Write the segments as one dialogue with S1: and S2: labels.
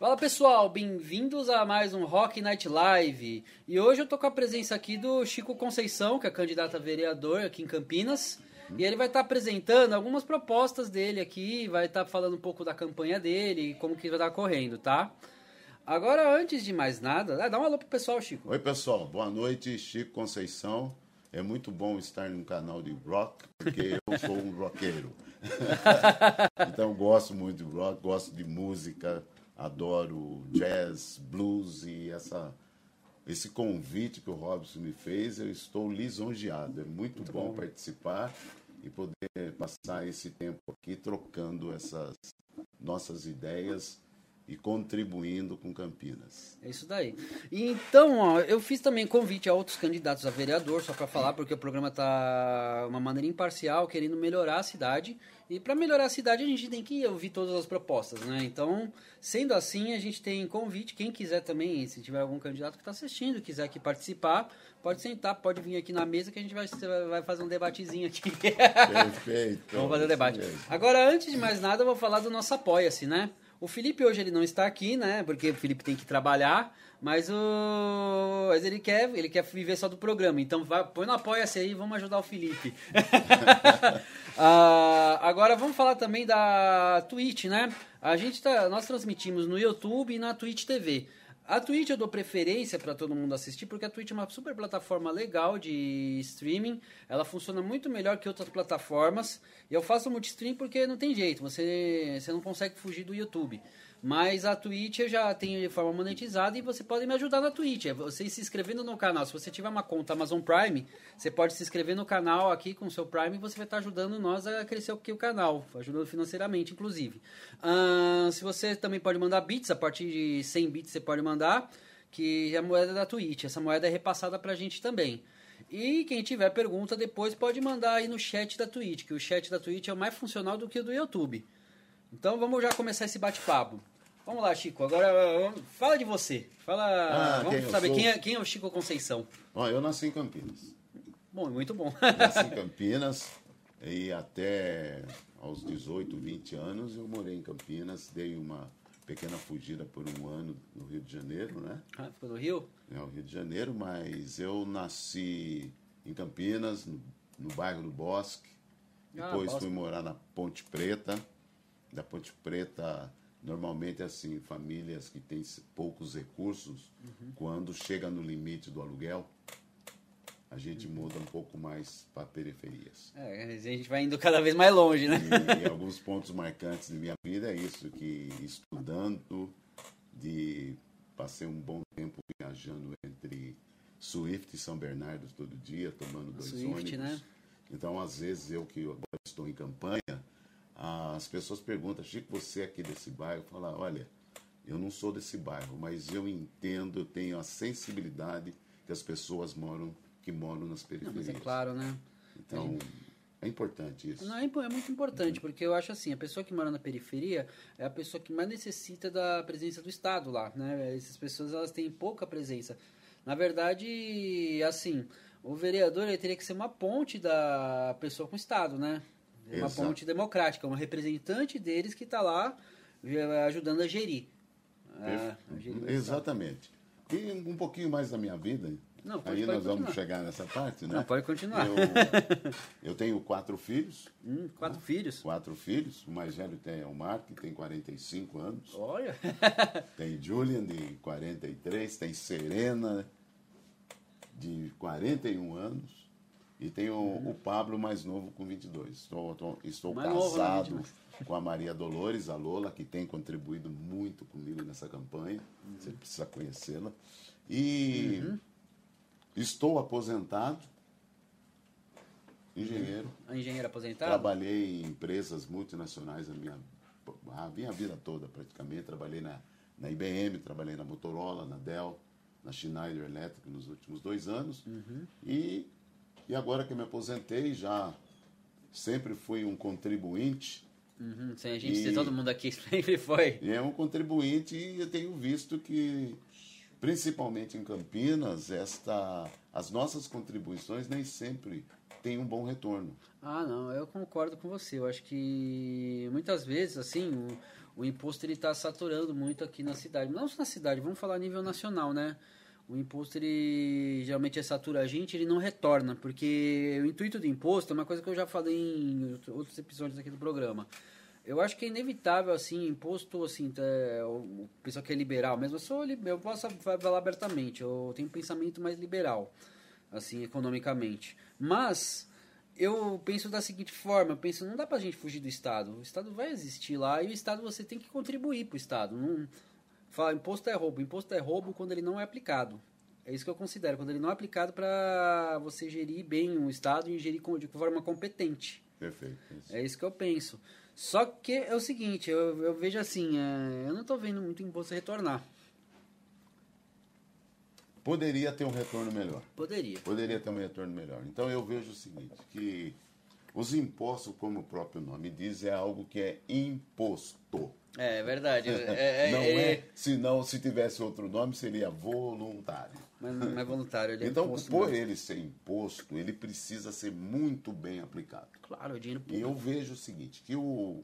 S1: Fala pessoal, bem-vindos a mais um Rock Night Live. E hoje eu tô com a presença aqui do Chico Conceição, que é candidato a vereador aqui em Campinas. E ele vai estar apresentando algumas propostas dele aqui, vai estar falando um pouco da campanha dele, como que vai estar correndo, tá? Agora, antes de mais nada, dá um alô pro pessoal, Chico.
S2: Oi, pessoal. Boa noite, Chico Conceição. É muito bom estar num canal de rock, porque eu sou um roqueiro. então, gosto muito de rock, gosto de música, adoro jazz, blues e essa esse convite que o Robson me fez, eu estou lisonjeado. É muito, muito bom, bom participar e poder passar esse tempo aqui trocando essas nossas ideias e contribuindo com Campinas.
S1: É isso daí. E então, ó, eu fiz também convite a outros candidatos a vereador, só para falar, porque o programa está uma maneira imparcial, querendo melhorar a cidade. E para melhorar a cidade, a gente tem que ouvir todas as propostas, né? Então, sendo assim, a gente tem convite. Quem quiser também, se tiver algum candidato que está assistindo, quiser aqui participar, pode sentar, pode vir aqui na mesa que a gente vai, vai fazer um debatezinho aqui.
S2: Perfeito.
S1: Vamos fazer o debate. Agora, antes de mais nada, eu vou falar do nosso Apoia-se, né? O Felipe hoje ele não está aqui, né? Porque o Felipe tem que trabalhar, mas o mas ele quer, ele quer viver só do programa. Então vai, põe no apoia-se aí, vamos ajudar o Felipe. uh, agora vamos falar também da Twitch, né? A gente tá, nós transmitimos no YouTube e na Twitch TV. A Twitch eu dou preferência para todo mundo assistir, porque a Twitch é uma super plataforma legal de streaming. Ela funciona muito melhor que outras plataformas. E eu faço multistream porque não tem jeito, você, você não consegue fugir do YouTube. Mas a Twitch eu já tenho de forma monetizada e você pode me ajudar na Twitch. É você se inscrevendo no canal. Se você tiver uma conta Amazon Prime, você pode se inscrever no canal aqui com o seu Prime e você vai estar ajudando nós a crescer aqui o canal, ajudando financeiramente, inclusive. Uh, se você também pode mandar bits, a partir de 100 bits você pode mandar, que é a moeda da Twitch. Essa moeda é repassada pra gente também. E quem tiver pergunta depois pode mandar aí no chat da Twitch, que o chat da Twitch é mais funcional do que o do YouTube. Então vamos já começar esse bate-papo. Vamos lá, Chico. Agora fala de você. Fala. Ah, vamos quem saber quem é, quem é o Chico Conceição.
S2: Ó, eu nasci em Campinas.
S1: Bom, muito bom.
S2: nasci em Campinas e até aos 18, 20 anos eu morei em Campinas, dei uma pequena fugida por um ano no Rio de Janeiro, né?
S1: Ah, ficou no Rio?
S2: É, o Rio de Janeiro, mas eu nasci em Campinas, no, no bairro do Bosque. Ah, Depois ah, fui morar na Ponte Preta. Da Ponte Preta Normalmente, assim, famílias que têm poucos recursos, uhum. quando chega no limite do aluguel, a gente uhum. muda um pouco mais para periferias.
S1: É, a gente vai indo cada vez mais longe, né?
S2: E, e alguns pontos marcantes de minha vida é isso, que estudando, de passei um bom tempo viajando entre Swift e São Bernardo todo dia, tomando dois Swift, ônibus. Né? Então, às vezes, eu que agora estou em campanha, as pessoas perguntam, Chico, você é aqui desse bairro? Fala, olha, eu não sou desse bairro, mas eu entendo, eu tenho a sensibilidade que as pessoas moram, que moram nas periferias. Não,
S1: é claro, né?
S2: Então, é importante isso.
S1: Não, é, é muito importante, uhum. porque eu acho assim, a pessoa que mora na periferia é a pessoa que mais necessita da presença do Estado lá, né? Essas pessoas, elas têm pouca presença. Na verdade, assim, o vereador ele teria que ser uma ponte da pessoa com o Estado, né? Uma Exato. ponte democrática, um representante deles que está lá eh, ajudando a gerir.
S2: A, a gerir Exatamente. E um pouquinho mais da minha vida, não, pode, Aí pode nós continuar. vamos chegar nessa parte, né?
S1: Não, pode continuar.
S2: Eu, eu tenho quatro filhos.
S1: Hum, quatro né? filhos?
S2: Quatro filhos. O mais velho tem, é o Mark, que tem 45 anos.
S1: Olha!
S2: tem Julian, de 43. Tem Serena, de 41 anos. E tenho uhum. o Pablo mais novo com 22. Estou, estou, estou casado novo, com a Maria Dolores, a Lola, que tem contribuído muito comigo nessa campanha. Uhum. Você precisa conhecê-la. E uhum. estou aposentado, engenheiro.
S1: Uhum. Engenheiro aposentado?
S2: Trabalhei em empresas multinacionais a minha, a minha vida toda, praticamente. Trabalhei na, na IBM, trabalhei na Motorola, na Dell, na Schneider Electric nos últimos dois anos.
S1: Uhum.
S2: E e agora que me aposentei, já sempre fui um contribuinte.
S1: Uhum, sem a gente e, todo mundo aqui sempre foi.
S2: E é um contribuinte e eu tenho visto que, principalmente em Campinas, esta, as nossas contribuições nem sempre tem um bom retorno.
S1: Ah, não, eu concordo com você. Eu acho que muitas vezes, assim, o, o imposto ele está saturando muito aqui na cidade. Não só na cidade, vamos falar a nível nacional, né? O imposto, ele geralmente é satura a gente, ele não retorna, porque o intuito do imposto é uma coisa que eu já falei em outros episódios aqui do programa. Eu acho que é inevitável, assim, imposto, assim, é, o pessoal que é liberal mesmo, eu, sou, eu posso falar abertamente, eu tenho um pensamento mais liberal, assim, economicamente. Mas, eu penso da seguinte forma, eu penso, não dá pra gente fugir do Estado, o Estado vai existir lá e o Estado você tem que contribuir pro Estado, não... Fala, imposto é roubo. Imposto é roubo quando ele não é aplicado. É isso que eu considero, quando ele não é aplicado para você gerir bem o Estado e gerir de forma competente.
S2: Perfeito.
S1: Isso. É isso que eu penso. Só que é o seguinte, eu, eu vejo assim, é, eu não estou vendo muito imposto retornar.
S2: Poderia ter um retorno melhor.
S1: Poderia.
S2: Poderia ter um retorno melhor. Então eu vejo o seguinte, que os impostos, como o próprio nome diz, é algo que é imposto.
S1: É, é verdade. É,
S2: é, não é, é, se não, se tivesse outro nome, seria voluntário.
S1: Mas não é voluntário, ele é
S2: Então,
S1: imposto
S2: por ele ser imposto, ele precisa ser muito bem aplicado.
S1: Claro, é dinheiro
S2: E
S1: público.
S2: eu vejo o seguinte, que o,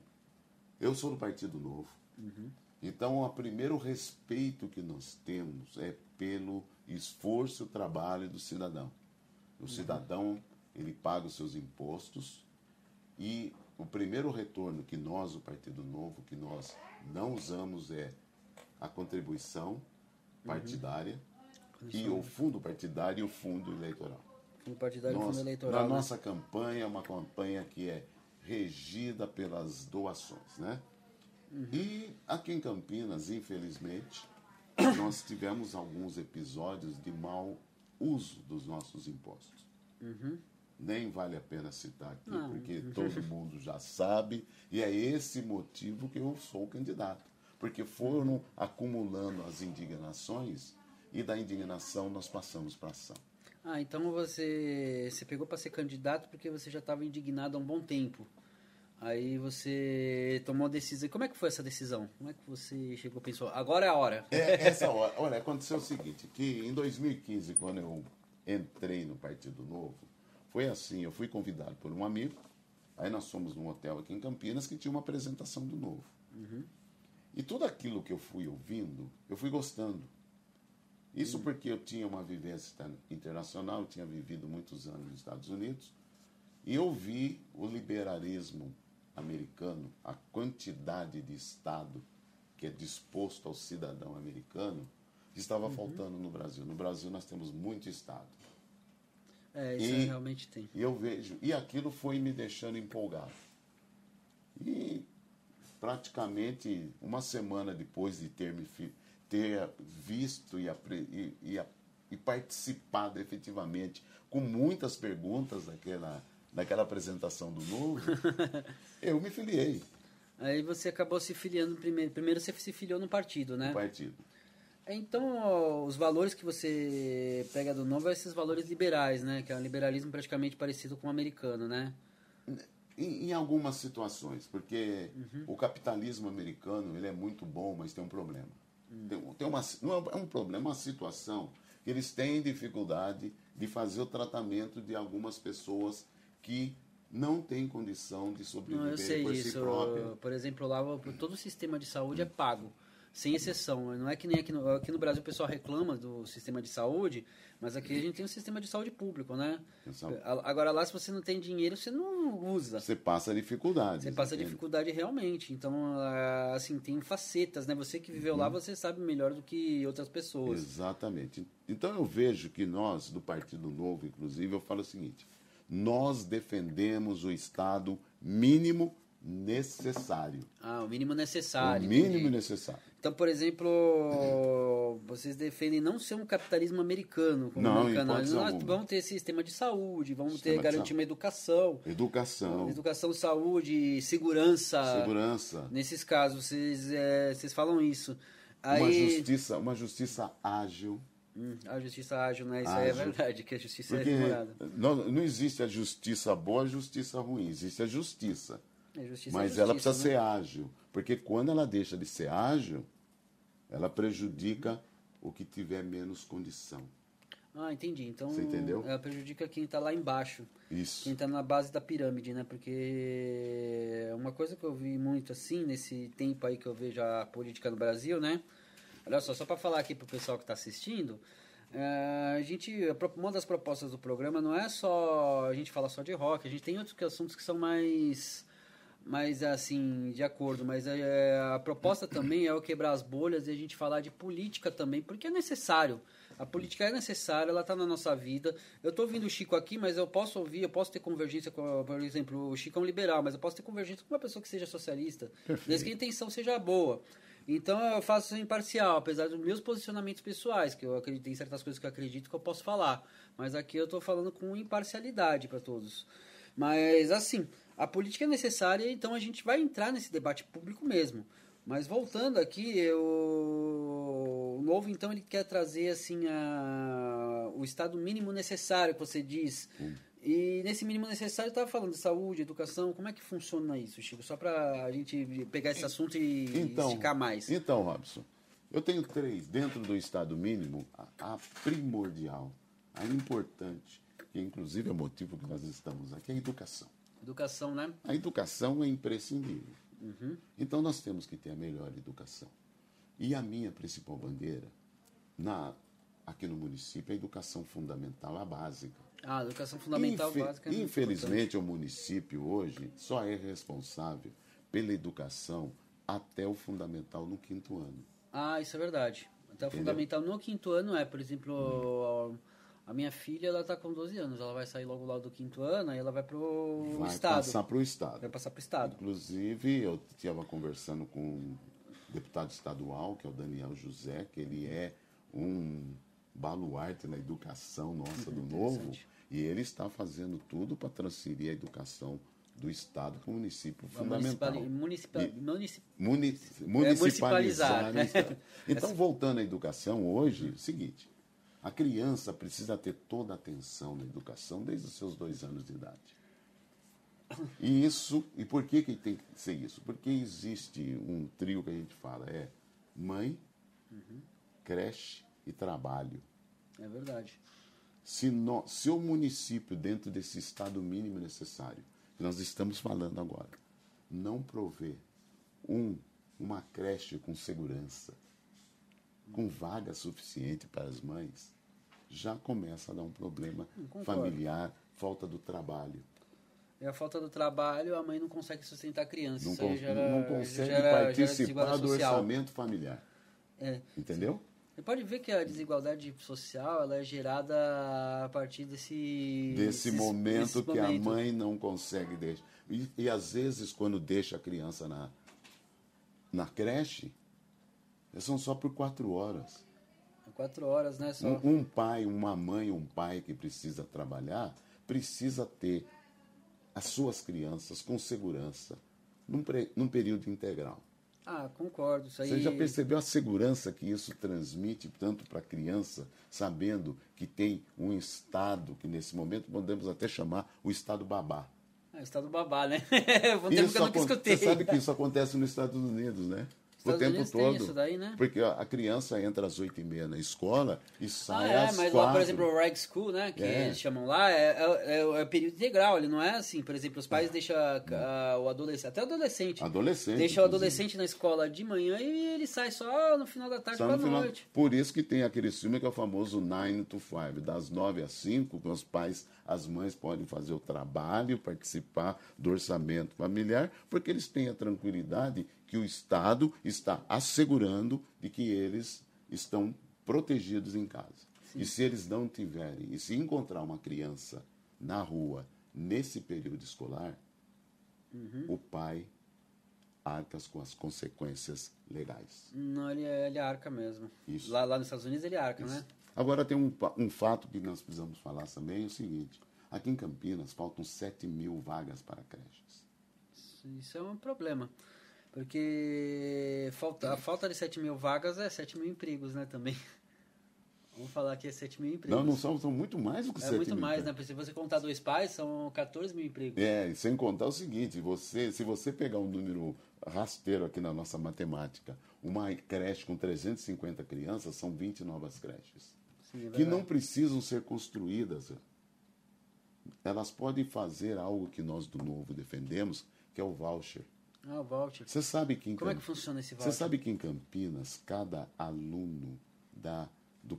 S2: eu sou do Partido Novo,
S1: Uhum.
S2: então o primeiro respeito que nós temos é pelo esforço e o trabalho do cidadão. O
S1: Uhum.
S2: cidadão, ele paga os seus impostos e o primeiro retorno que nós, o Partido Novo, que nós não usamos é a contribuição
S1: Uhum.
S2: partidária e o fundo partidário e o fundo eleitoral.
S1: Fundo partidário e fundo eleitoral.
S2: Na
S1: né?
S2: nossa campanha, é uma campanha que é regida pelas doações, né?
S1: Uhum.
S2: E aqui em Campinas, infelizmente, nós tivemos alguns episódios de mau uso dos nossos impostos. Nem vale a pena citar aqui.
S1: Não.
S2: porque todo mundo já sabe, e é esse motivo que eu sou candidato. Porque foram acumulando as indignações, e da indignação nós passamos para ação.
S1: Ah, então você, você pegou para ser candidato porque você já estava indignado há um bom tempo. Aí você tomou a decisão. Como é que foi essa decisão? Como é que você chegou e pensou, agora é a hora?
S2: É, essa hora, olha, aconteceu o seguinte, que em 2015, quando eu entrei no Partido Novo, foi assim, eu fui convidado por um amigo, aí nós fomos num hotel aqui em Campinas que tinha uma apresentação do Novo. E tudo aquilo que eu fui ouvindo, eu fui gostando. Isso porque eu tinha uma vivência internacional, eu tinha vivido muitos anos nos Estados Unidos, e eu vi o liberalismo americano, a quantidade de Estado que é disposto ao cidadão americano, que estava faltando no Brasil. No Brasil nós temos muito Estado.
S1: É, isso
S2: E-
S1: realmente tem.
S2: E eu vejo, e aquilo foi me deixando empolgado. E praticamente uma semana depois de ter, me, ter visto e, e, e participado efetivamente com muitas perguntas daquela, daquela apresentação do Novo, eu me filiei
S1: Aí você acabou se filiando primeiro. Primeiro você se filiou no partido, né?
S2: no partido.
S1: Então, os valores que você pega do novo são esses valores liberais, né? Que é um liberalismo praticamente parecido com o americano, né?
S2: Em, em algumas situações, porque
S1: Uhum.
S2: o capitalismo americano ele é muito bom, mas tem um problema.
S1: Hum.
S2: Tem, tem uma, não é um problema, é uma situação que eles têm dificuldade de fazer o tratamento de algumas pessoas que não têm condição de
S1: Não,
S2: sobreviver
S1: eu sei
S2: por
S1: disso.
S2: si própria.
S1: Por exemplo, lá todo o sistema de saúde é pago, sem exceção. Não é que nem aqui no, aqui no Brasil o pessoal reclama do sistema de saúde, mas aqui a gente tem um sistema de saúde público, né?
S2: Exato.
S1: Agora lá, se você não tem dinheiro, você não usa.
S2: Você passa dificuldades.
S1: Você passa
S2: entende?
S1: dificuldade realmente. Então, assim, tem facetas, né? Você que viveu
S2: Uhum.
S1: lá, você sabe melhor do que outras pessoas.
S2: Exatamente. Então eu vejo que nós, do Partido Novo, inclusive, eu falo o seguinte: nós defendemos o Estado mínimo necessário.
S1: Ah, o mínimo
S2: o
S1: necessário.
S2: mínimo
S1: entendi.
S2: necessário.
S1: Então, por exemplo, vocês defendem não ser um capitalismo americano, como
S2: Não,
S1: americano. Nós
S2: alguma.
S1: vamos ter sistema de saúde, vamos
S2: Sistema
S1: ter garantir uma educação,
S2: Educação,
S1: educação, saúde, segurança.
S2: segurança,
S1: Nesses casos, vocês, é, vocês falam isso.
S2: uma
S1: Aí,
S2: justiça, uma justiça ágil.
S1: Hum, a justiça ágil, né? Isso aí é
S2: Ágil.
S1: verdade, que a justiça
S2: Porque
S1: é demorada.
S2: não, não existe a justiça boa a justiça ruim, existe a justiça.
S1: É, justiça é
S2: Mas ela
S1: justiça,
S2: precisa
S1: né?
S2: ser ágil. Porque quando ela deixa de ser ágil, ela prejudica o que tiver menos condição.
S1: Ah, entendi. Então,
S2: Você entendeu?
S1: ela prejudica quem está lá embaixo.
S2: Isso.
S1: Quem está na base da pirâmide, né? Porque uma coisa que eu vi muito assim, nesse tempo aí que eu vejo a política no Brasil, né? Olha só, só para falar aqui pro pessoal que está assistindo, é, a gente, uma das propostas do programa não é só a gente falar só de rock, a gente tem outros assuntos que são mais mais assim, de acordo, mas é, a proposta também é eu quebrar as bolhas e a gente falar de política também, porque é necessário. A política é necessária, ela está na nossa vida. Eu estou ouvindo o Chico aqui, mas eu posso ouvir, eu posso ter convergência com, por exemplo, o Chico é um liberal, mas eu posso ter convergência com uma pessoa que seja socialista, desde que a intenção seja boa. Então eu faço isso imparcial, apesar dos meus posicionamentos pessoais, que eu acredito em certas coisas que eu acredito que eu posso falar. Mas aqui eu estou falando com imparcialidade para todos. Mas assim, a política é necessária, então a gente vai entrar nesse debate público mesmo. Mas voltando aqui, eu... o novo então ele quer trazer assim a... o estado mínimo necessário que você diz. E nesse mínimo necessário estava falando de saúde, educação, como é que funciona isso, Chico? Só para a gente pegar esse assunto e
S2: Então,
S1: esticar mais.
S2: Então, Robson, eu tenho três. Dentro do Estado mínimo, a, a primordial, a importante, que inclusive é o motivo que nós estamos aqui, é a educação.
S1: Educação, né?
S2: A educação é imprescindível.
S1: Uhum.
S2: Então nós temos que ter a melhor educação. E a minha principal bandeira, na, aqui no município, é a educação fundamental, a básica.
S1: Ah, educação fundamental
S2: Infe-
S1: básica. é muito importante.
S2: Infelizmente, o município hoje só é responsável pela educação até o fundamental no quinto ano.
S1: Ah, isso é verdade. Até o
S2: Entendeu?
S1: fundamental no quinto ano é, por exemplo, a minha filha ela tá com 12 anos, ela vai sair logo lá do quinto ano, aí ela vai pro
S2: Vai
S1: estado.
S2: passar para o Estado.
S1: Vai passar pro estado.
S2: Inclusive, eu estava conversando com um deputado estadual, que é o Daniel José, que ele é um baluarte na educação nossa do Novo, e ele está fazendo tudo para transferir a educação do Estado para o município fundamental.
S1: municipal- municip-
S2: Muni-
S1: municipalizar.
S2: municipalizar. né. Então, voltando à educação, hoje, é o seguinte: a criança precisa ter toda a atenção na educação desde os seus dois anos de idade. E isso, e por que, que tem que ser isso? Porque existe um trio que a gente fala, é mãe, creche e trabalho.
S1: É verdade.
S2: Se, nó- se o município, dentro desse estado mínimo necessário, que nós estamos falando agora, não prover um, uma creche com segurança, com vaga suficiente para as mães, já começa a dar um problema
S1: concordo.
S2: familiar, falta do trabalho.
S1: É a falta do trabalho, a mãe não consegue sustentar a criança.
S2: Não, con-
S1: gera-
S2: não consegue
S1: gera- gera
S2: participar
S1: desigualdade
S2: do
S1: social.
S2: orçamento familiar.
S1: É.
S2: Entendeu?
S1: Você pode ver que a desigualdade social ela é gerada a partir desse
S2: Desse
S1: esses-
S2: momento
S1: desses
S2: que a mãe não consegue deixar. E, e às vezes, quando deixa a criança na, na creche, são só por quatro horas.
S1: Quatro horas, né? Só.
S2: Um, um pai, uma mãe, um pai que precisa trabalhar, precisa ter as suas crianças com segurança num, pre- num período integral.
S1: Ah, concordo. Isso aí.
S2: Você já percebeu a segurança que isso transmite tanto para a criança, sabendo que tem um Estado, que nesse momento podemos até chamar o Estado babá.
S1: Ah, estado babá, né? Um tempo que eu nunca escutei.
S2: Você sabe que isso acontece nos Estados Unidos, né?
S1: Estados
S2: o tempo
S1: Unidos tem
S2: todo.
S1: isso daí, né?
S2: Porque a a criança entra às oito e meia na escola e
S1: Ah,
S2: sai
S1: é,
S2: às
S1: mas
S2: quatro.
S1: lá, por exemplo, o Reg School, né, que
S2: É.
S1: eles chamam lá, é, é, é- é período integral, ele não é assim, por exemplo, os pais deixam a- o adolescente, até o adolescente,
S2: Adolescente,
S1: deixa o
S2: inclusive.
S1: adolescente na escola de manhã e ele sai só no final da tarde
S2: no final-
S1: noite.
S2: Por isso que tem aquele filme que é o famoso 9 to 5, das 9 às 5, que os pais, as mães podem fazer o trabalho, participar do orçamento familiar, porque eles têm a tranquilidade que o Estado está assegurando de que eles estão protegidos em casa. E se eles não tiverem, e se encontrar uma criança na rua nesse período escolar,
S1: Uhum.
S2: o pai arca com as consequências legais.
S1: Não, ele, é- ele arca mesmo.
S2: Isso.
S1: Lá, lá nos Estados Unidos ele arca, né?
S2: Agora tem um, um fato que nós precisamos falar também, é o seguinte. Aqui em Campinas faltam 7 mil vagas para creches.
S1: Isso, é um problema. Porque falta, a falta de 7 mil vagas é 7 mil empregos, né, também. Vamos falar que é 7 mil empregos.
S2: Não, não são, são muito mais do que
S1: É
S2: 7
S1: muito
S2: mil.
S1: mais,
S2: cara.
S1: né? Se você contar dois pais, são 14 mil empregos.
S2: É, e sem contar o seguinte, você, se você pegar um número rasteiro aqui na nossa matemática, uma creche com 350 crianças, são 20 novas creches.
S1: Sim, é
S2: que não
S1: verdade.
S2: precisam ser construídas. Elas podem fazer algo que nós do Novo defendemos, que é o voucher.
S1: Ah, o voucher.
S2: Você sabe que
S1: Como é que
S2: Camp-
S1: funciona esse
S2: Você
S1: voucher?
S2: sabe que em Campinas, cada aluno da, do,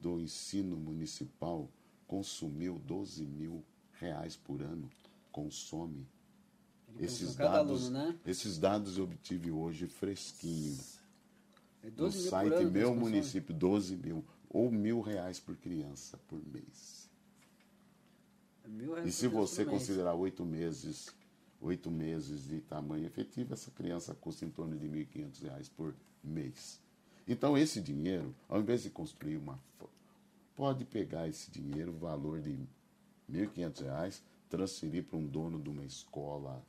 S2: do ensino municipal consumiu 12 mil reais por ano? Consome.
S1: Ele
S2: Esses dados,
S1: aluno, né?
S2: esses dados eu obtive hoje fresquinho.
S1: É
S2: No
S1: 12 mil por
S2: site
S1: ano
S2: Meu. Município, 12 mil. Ou mil reais por criança por mês.
S1: Mil reais
S2: E se você considerar oito meses, oito meses de tamanho efetivo, essa criança custa em torno de 1.500 reais por mês. Então, esse dinheiro, ao invés de construir uma. Pode pegar esse dinheiro, o valor de 1.500 reais, transferir para um dono de uma escola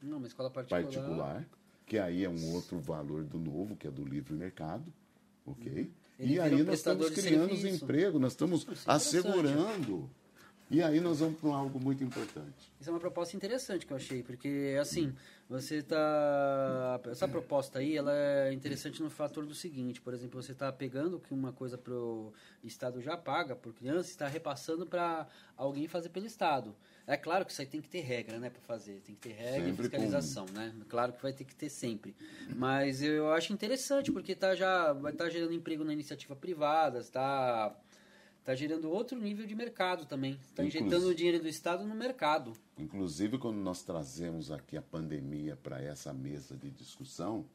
S1: Não, uma escola particular.
S2: particular, que aí é um outro valor do novo, que é do livre mercado, ok?
S1: Uhum. Ele
S2: E aí
S1: um
S2: nós estamos criando emprego, nós estamos
S1: é
S2: assegurando. E aí nós vamos para algo muito importante.
S1: Isso é uma proposta interessante que eu achei, porque assim, você tá. Essa proposta aí, ela é interessante no fator do seguinte, por exemplo, você está pegando que uma coisa para o Estado já paga por criança e está repassando para alguém fazer pelo Estado. É claro que isso aí tem que ter regra, né, para fazer. Tem que ter regra
S2: Sempre
S1: e fiscalização, né? Claro que vai ter que ter sempre. Mas eu acho interessante, porque tá já, vai estar gerando emprego na iniciativa privada, está. Tá gerando outro nível de mercado também. Está injetando o dinheiro do Estado no mercado.
S2: Inclusive, quando nós trazemos aqui a pandemia para essa mesa de discussão,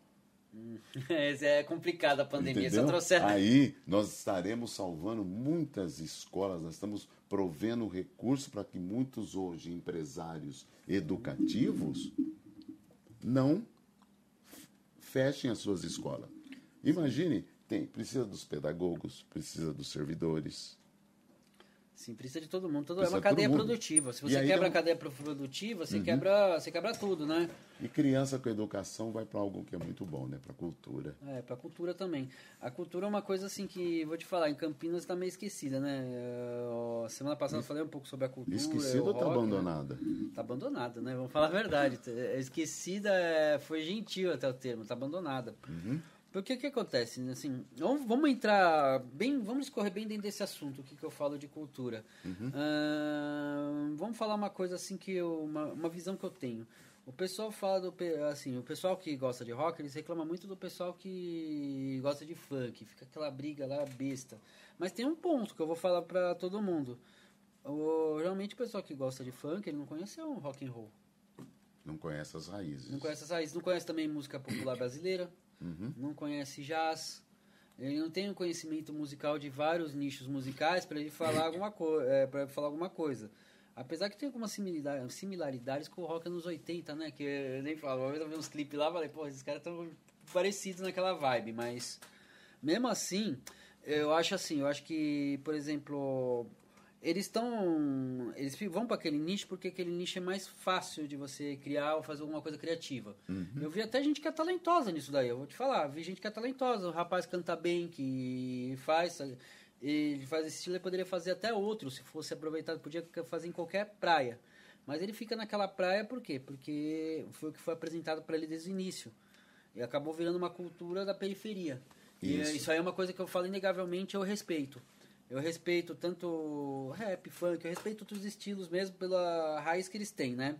S1: É, é complicado a pandemia,
S2: entendeu?
S1: só trouxeram.
S2: aí nós estaremos salvando muitas escolas, nós estamos provendo recurso para que muitos hoje empresários educativos não fechem as suas escolas. Imagine, tem, precisa dos pedagogos, precisa dos servidores.
S1: Sim, precisa de todo mundo. Todo, é uma cadeia produtiva. Se você
S2: aí
S1: quebra
S2: um-
S1: a cadeia pro- produtiva, você, quebra, você quebra tudo, né?
S2: E criança com educação vai para algo que é muito bom, né? Para cultura.
S1: É, pra cultura também. A cultura é uma coisa assim que, vou te falar, em Campinas tá meio esquecida, né? Ó, semana passada eu falei um pouco sobre a cultura.
S2: Esquecida ou tá
S1: rock, né?
S2: abandonada?
S1: Tá abandonada, né? Vamos falar a verdade. É, Esquecida é, foi gentil até o termo, tá abandonada. Porque o que acontece? Assim, vamos, entrar bem, vamos escorrer bem dentro desse assunto, o que, que eu falo de cultura. Ahn, vamos falar uma coisa assim que eu, uma, uma visão que eu tenho. O pessoal fala do assim, o pessoal que gosta de rock, eles reclamam muito do pessoal que gosta de funk, fica aquela briga lá besta. Mas tem um ponto que eu vou falar pra todo mundo. O, geralmente o pessoal que gosta de funk, ele não conhece o rock and roll.
S2: Não conhece as raízes.
S1: Não conhece as raízes, não conhece também música popular brasileira,
S2: Uhum.
S1: não conhece jazz. Ele não tem um conhecimento musical de vários nichos musicais para ele falar alguma coisa, é, para falar alguma coisa. Apesar que tem algumas similaridades, similaridades com o rock anos 80, né? Que eu nem falo, uma vez eu vi uns clipes lá, falei, pô, esses caras estão parecidos naquela vibe, mas mesmo assim, eu acho assim, eu acho que, por exemplo, eles estão. Eles vão para aquele nicho porque aquele nicho é mais fácil de você criar ou fazer alguma coisa criativa. Eu vi até gente que é talentosa nisso daí, eu vou te falar. Vi gente que é talentosa, o rapaz canta bem, que faz. Ele faz esse estilo, ele poderia fazer até outro, se fosse aproveitado, podia fazer em qualquer praia. Mas ele fica naquela praia por quê? Porque foi o que foi apresentado para ele desde o início. E acabou virando uma cultura da periferia. E
S2: Isso.
S1: é- isso aí é uma coisa que eu falo inegavelmente, eu respeito. Eu respeito tanto rap, funk, eu respeito outros estilos mesmo pela raiz que eles têm, né?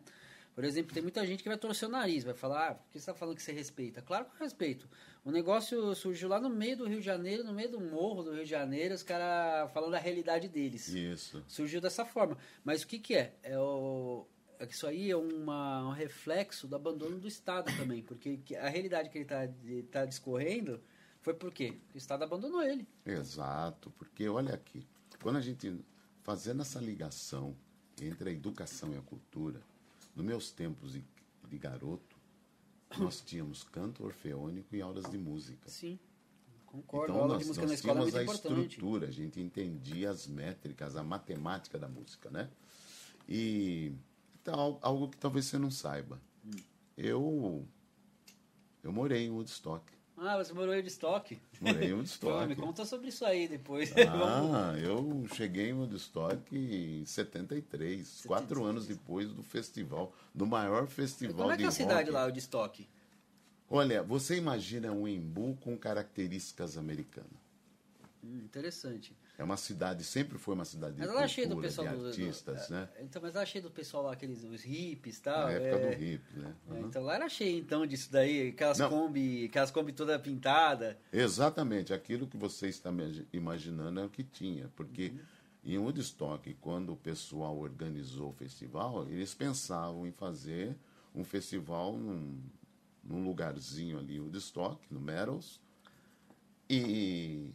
S1: Por exemplo, tem muita gente que vai torcer o nariz, vai falar, ah, por que você está falando que você respeita? Claro que eu respeito. O negócio surgiu lá no meio do Rio de Janeiro, no meio do morro do Rio de Janeiro, os caras falando da realidade deles.
S2: Isso.
S1: Surgiu dessa forma. Mas o que, que é? É, o, é que isso aí é uma, um reflexo do abandono do Estado também. Porque que- a realidade que ele está tá discorrendo foi por quê? Porque o Estado abandonou ele.
S2: Exato, porque olha aqui, quando a gente fazendo essa ligação entre a educação e a cultura, nos meus tempos de, de garoto, nós tínhamos canto orfeônico e aulas de música.
S1: Sim. Concordo.
S2: Então nós, nós
S1: é
S2: tínhamos
S1: muito
S2: a
S1: importante.
S2: estrutura, a gente entendia as métricas, a matemática da música, né? E então, algo que talvez você não saiba.
S1: Hum.
S2: Eu eu morei em Woodstock.
S1: Ah, você morou em estoque?
S2: Morei em Woodstock.
S1: me conta sobre isso aí depois.
S2: Ah, eu cheguei em Woodstock em 73, quatro anos depois do festival, do maior festival
S1: Como é
S2: de
S1: que é a cidade
S2: rock.
S1: lá, o de estoque?
S2: Olha, você imagina um embu com características americanas.
S1: Hum, interessante.
S2: É uma cidade, sempre foi uma cidade de
S1: Mas é cheia do
S2: cultura,
S1: pessoal
S2: de
S1: do,
S2: artistas,
S1: do,
S2: né?
S1: Então, mas ela é cheia do pessoal lá, aqueles os hippies e tal.
S2: Na época
S1: é,
S2: do hip, né?
S1: é,
S2: Uhum.
S1: então lá era cheio então disso daí, aquelas
S2: Não.
S1: Kombi, aquelas Kombi toda pintada.
S2: Exatamente, aquilo que você está imaginando é o que tinha, porque em Woodstock, quando o pessoal organizou o festival, eles pensavam em fazer um festival num, num lugarzinho ali Woodstock, no Meadows, e,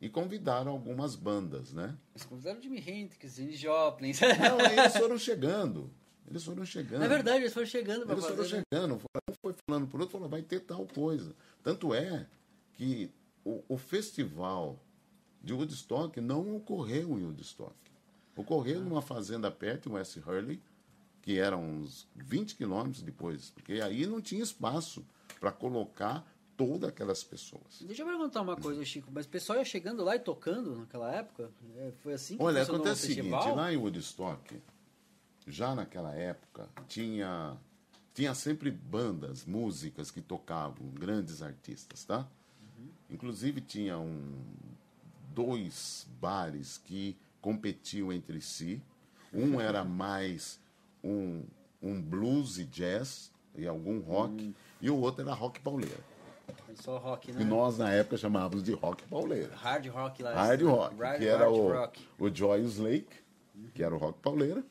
S2: e convidaram algumas bandas, né?
S1: Eles convidaram Jimi Hendrix, Jimmy Joplin.
S2: Não, aí eles foram chegando, eles foram chegando.
S1: É verdade, eles foram chegando pra
S2: Eles foram
S1: né?
S2: chegando, um foi falando por outro, falou, vai ter tal coisa. Tanto é que o, o festival de Woodstock não ocorreu em Woodstock. Ocorreu numa fazenda perto, em West Hurley, que era uns 20 quilômetros depois, porque aí não tinha espaço para colocar todas aquelas pessoas.
S1: Deixa eu perguntar uma coisa, Chico, mas o pessoal ia chegando lá e tocando naquela época? É, Foi assim que
S2: Olha, acontece o seguinte, lá em Woodstock, já naquela época, tinha, tinha sempre bandas, músicas que tocavam, grandes artistas, tá? Inclusive tinha um, dois bares que competiam entre si. Um era mais um, um blues e jazz e algum rock, e o outro era rock pauleira.
S1: Só rock,
S2: E
S1: né?
S2: nós, na época, chamávamos de rock pauleira.
S1: Hard rock lá.
S2: Hard rock,
S1: Hard-
S2: que era
S1: hard
S2: o,
S1: rock.
S2: o Joyous Lake, que era o rock pauleira,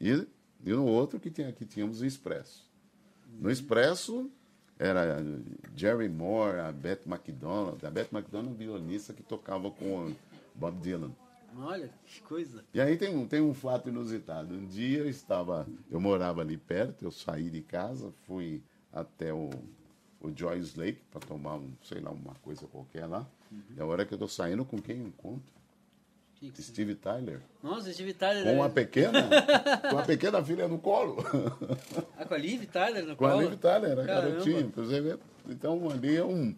S2: e, e no outro que, tinha, que tínhamos o Expresso. No Expresso era Jerry Moore, a Beth McDonald, a Beth McDonald violonista que tocava com Bob Dylan.
S1: Olha, que coisa.
S2: E aí tem um, tem um fato inusitado. Um dia eu estava, eu morava ali perto, eu saí de casa, fui até o, o Joyce Lake para tomar, um, sei lá, uma coisa qualquer lá. E a hora que eu estou saindo, com quem eu encontro?
S1: Que que-
S2: Steve Tyler.
S1: Nossa, Steve Tyler.
S2: Com uma
S1: é-
S2: pequena, com uma pequena filha no colo.
S1: Ah, com a Liv Tyler no
S2: com a
S1: colo?
S2: Liv Tyler, a
S1: Caramba.
S2: garotinha. pra você ver. Então ali é um.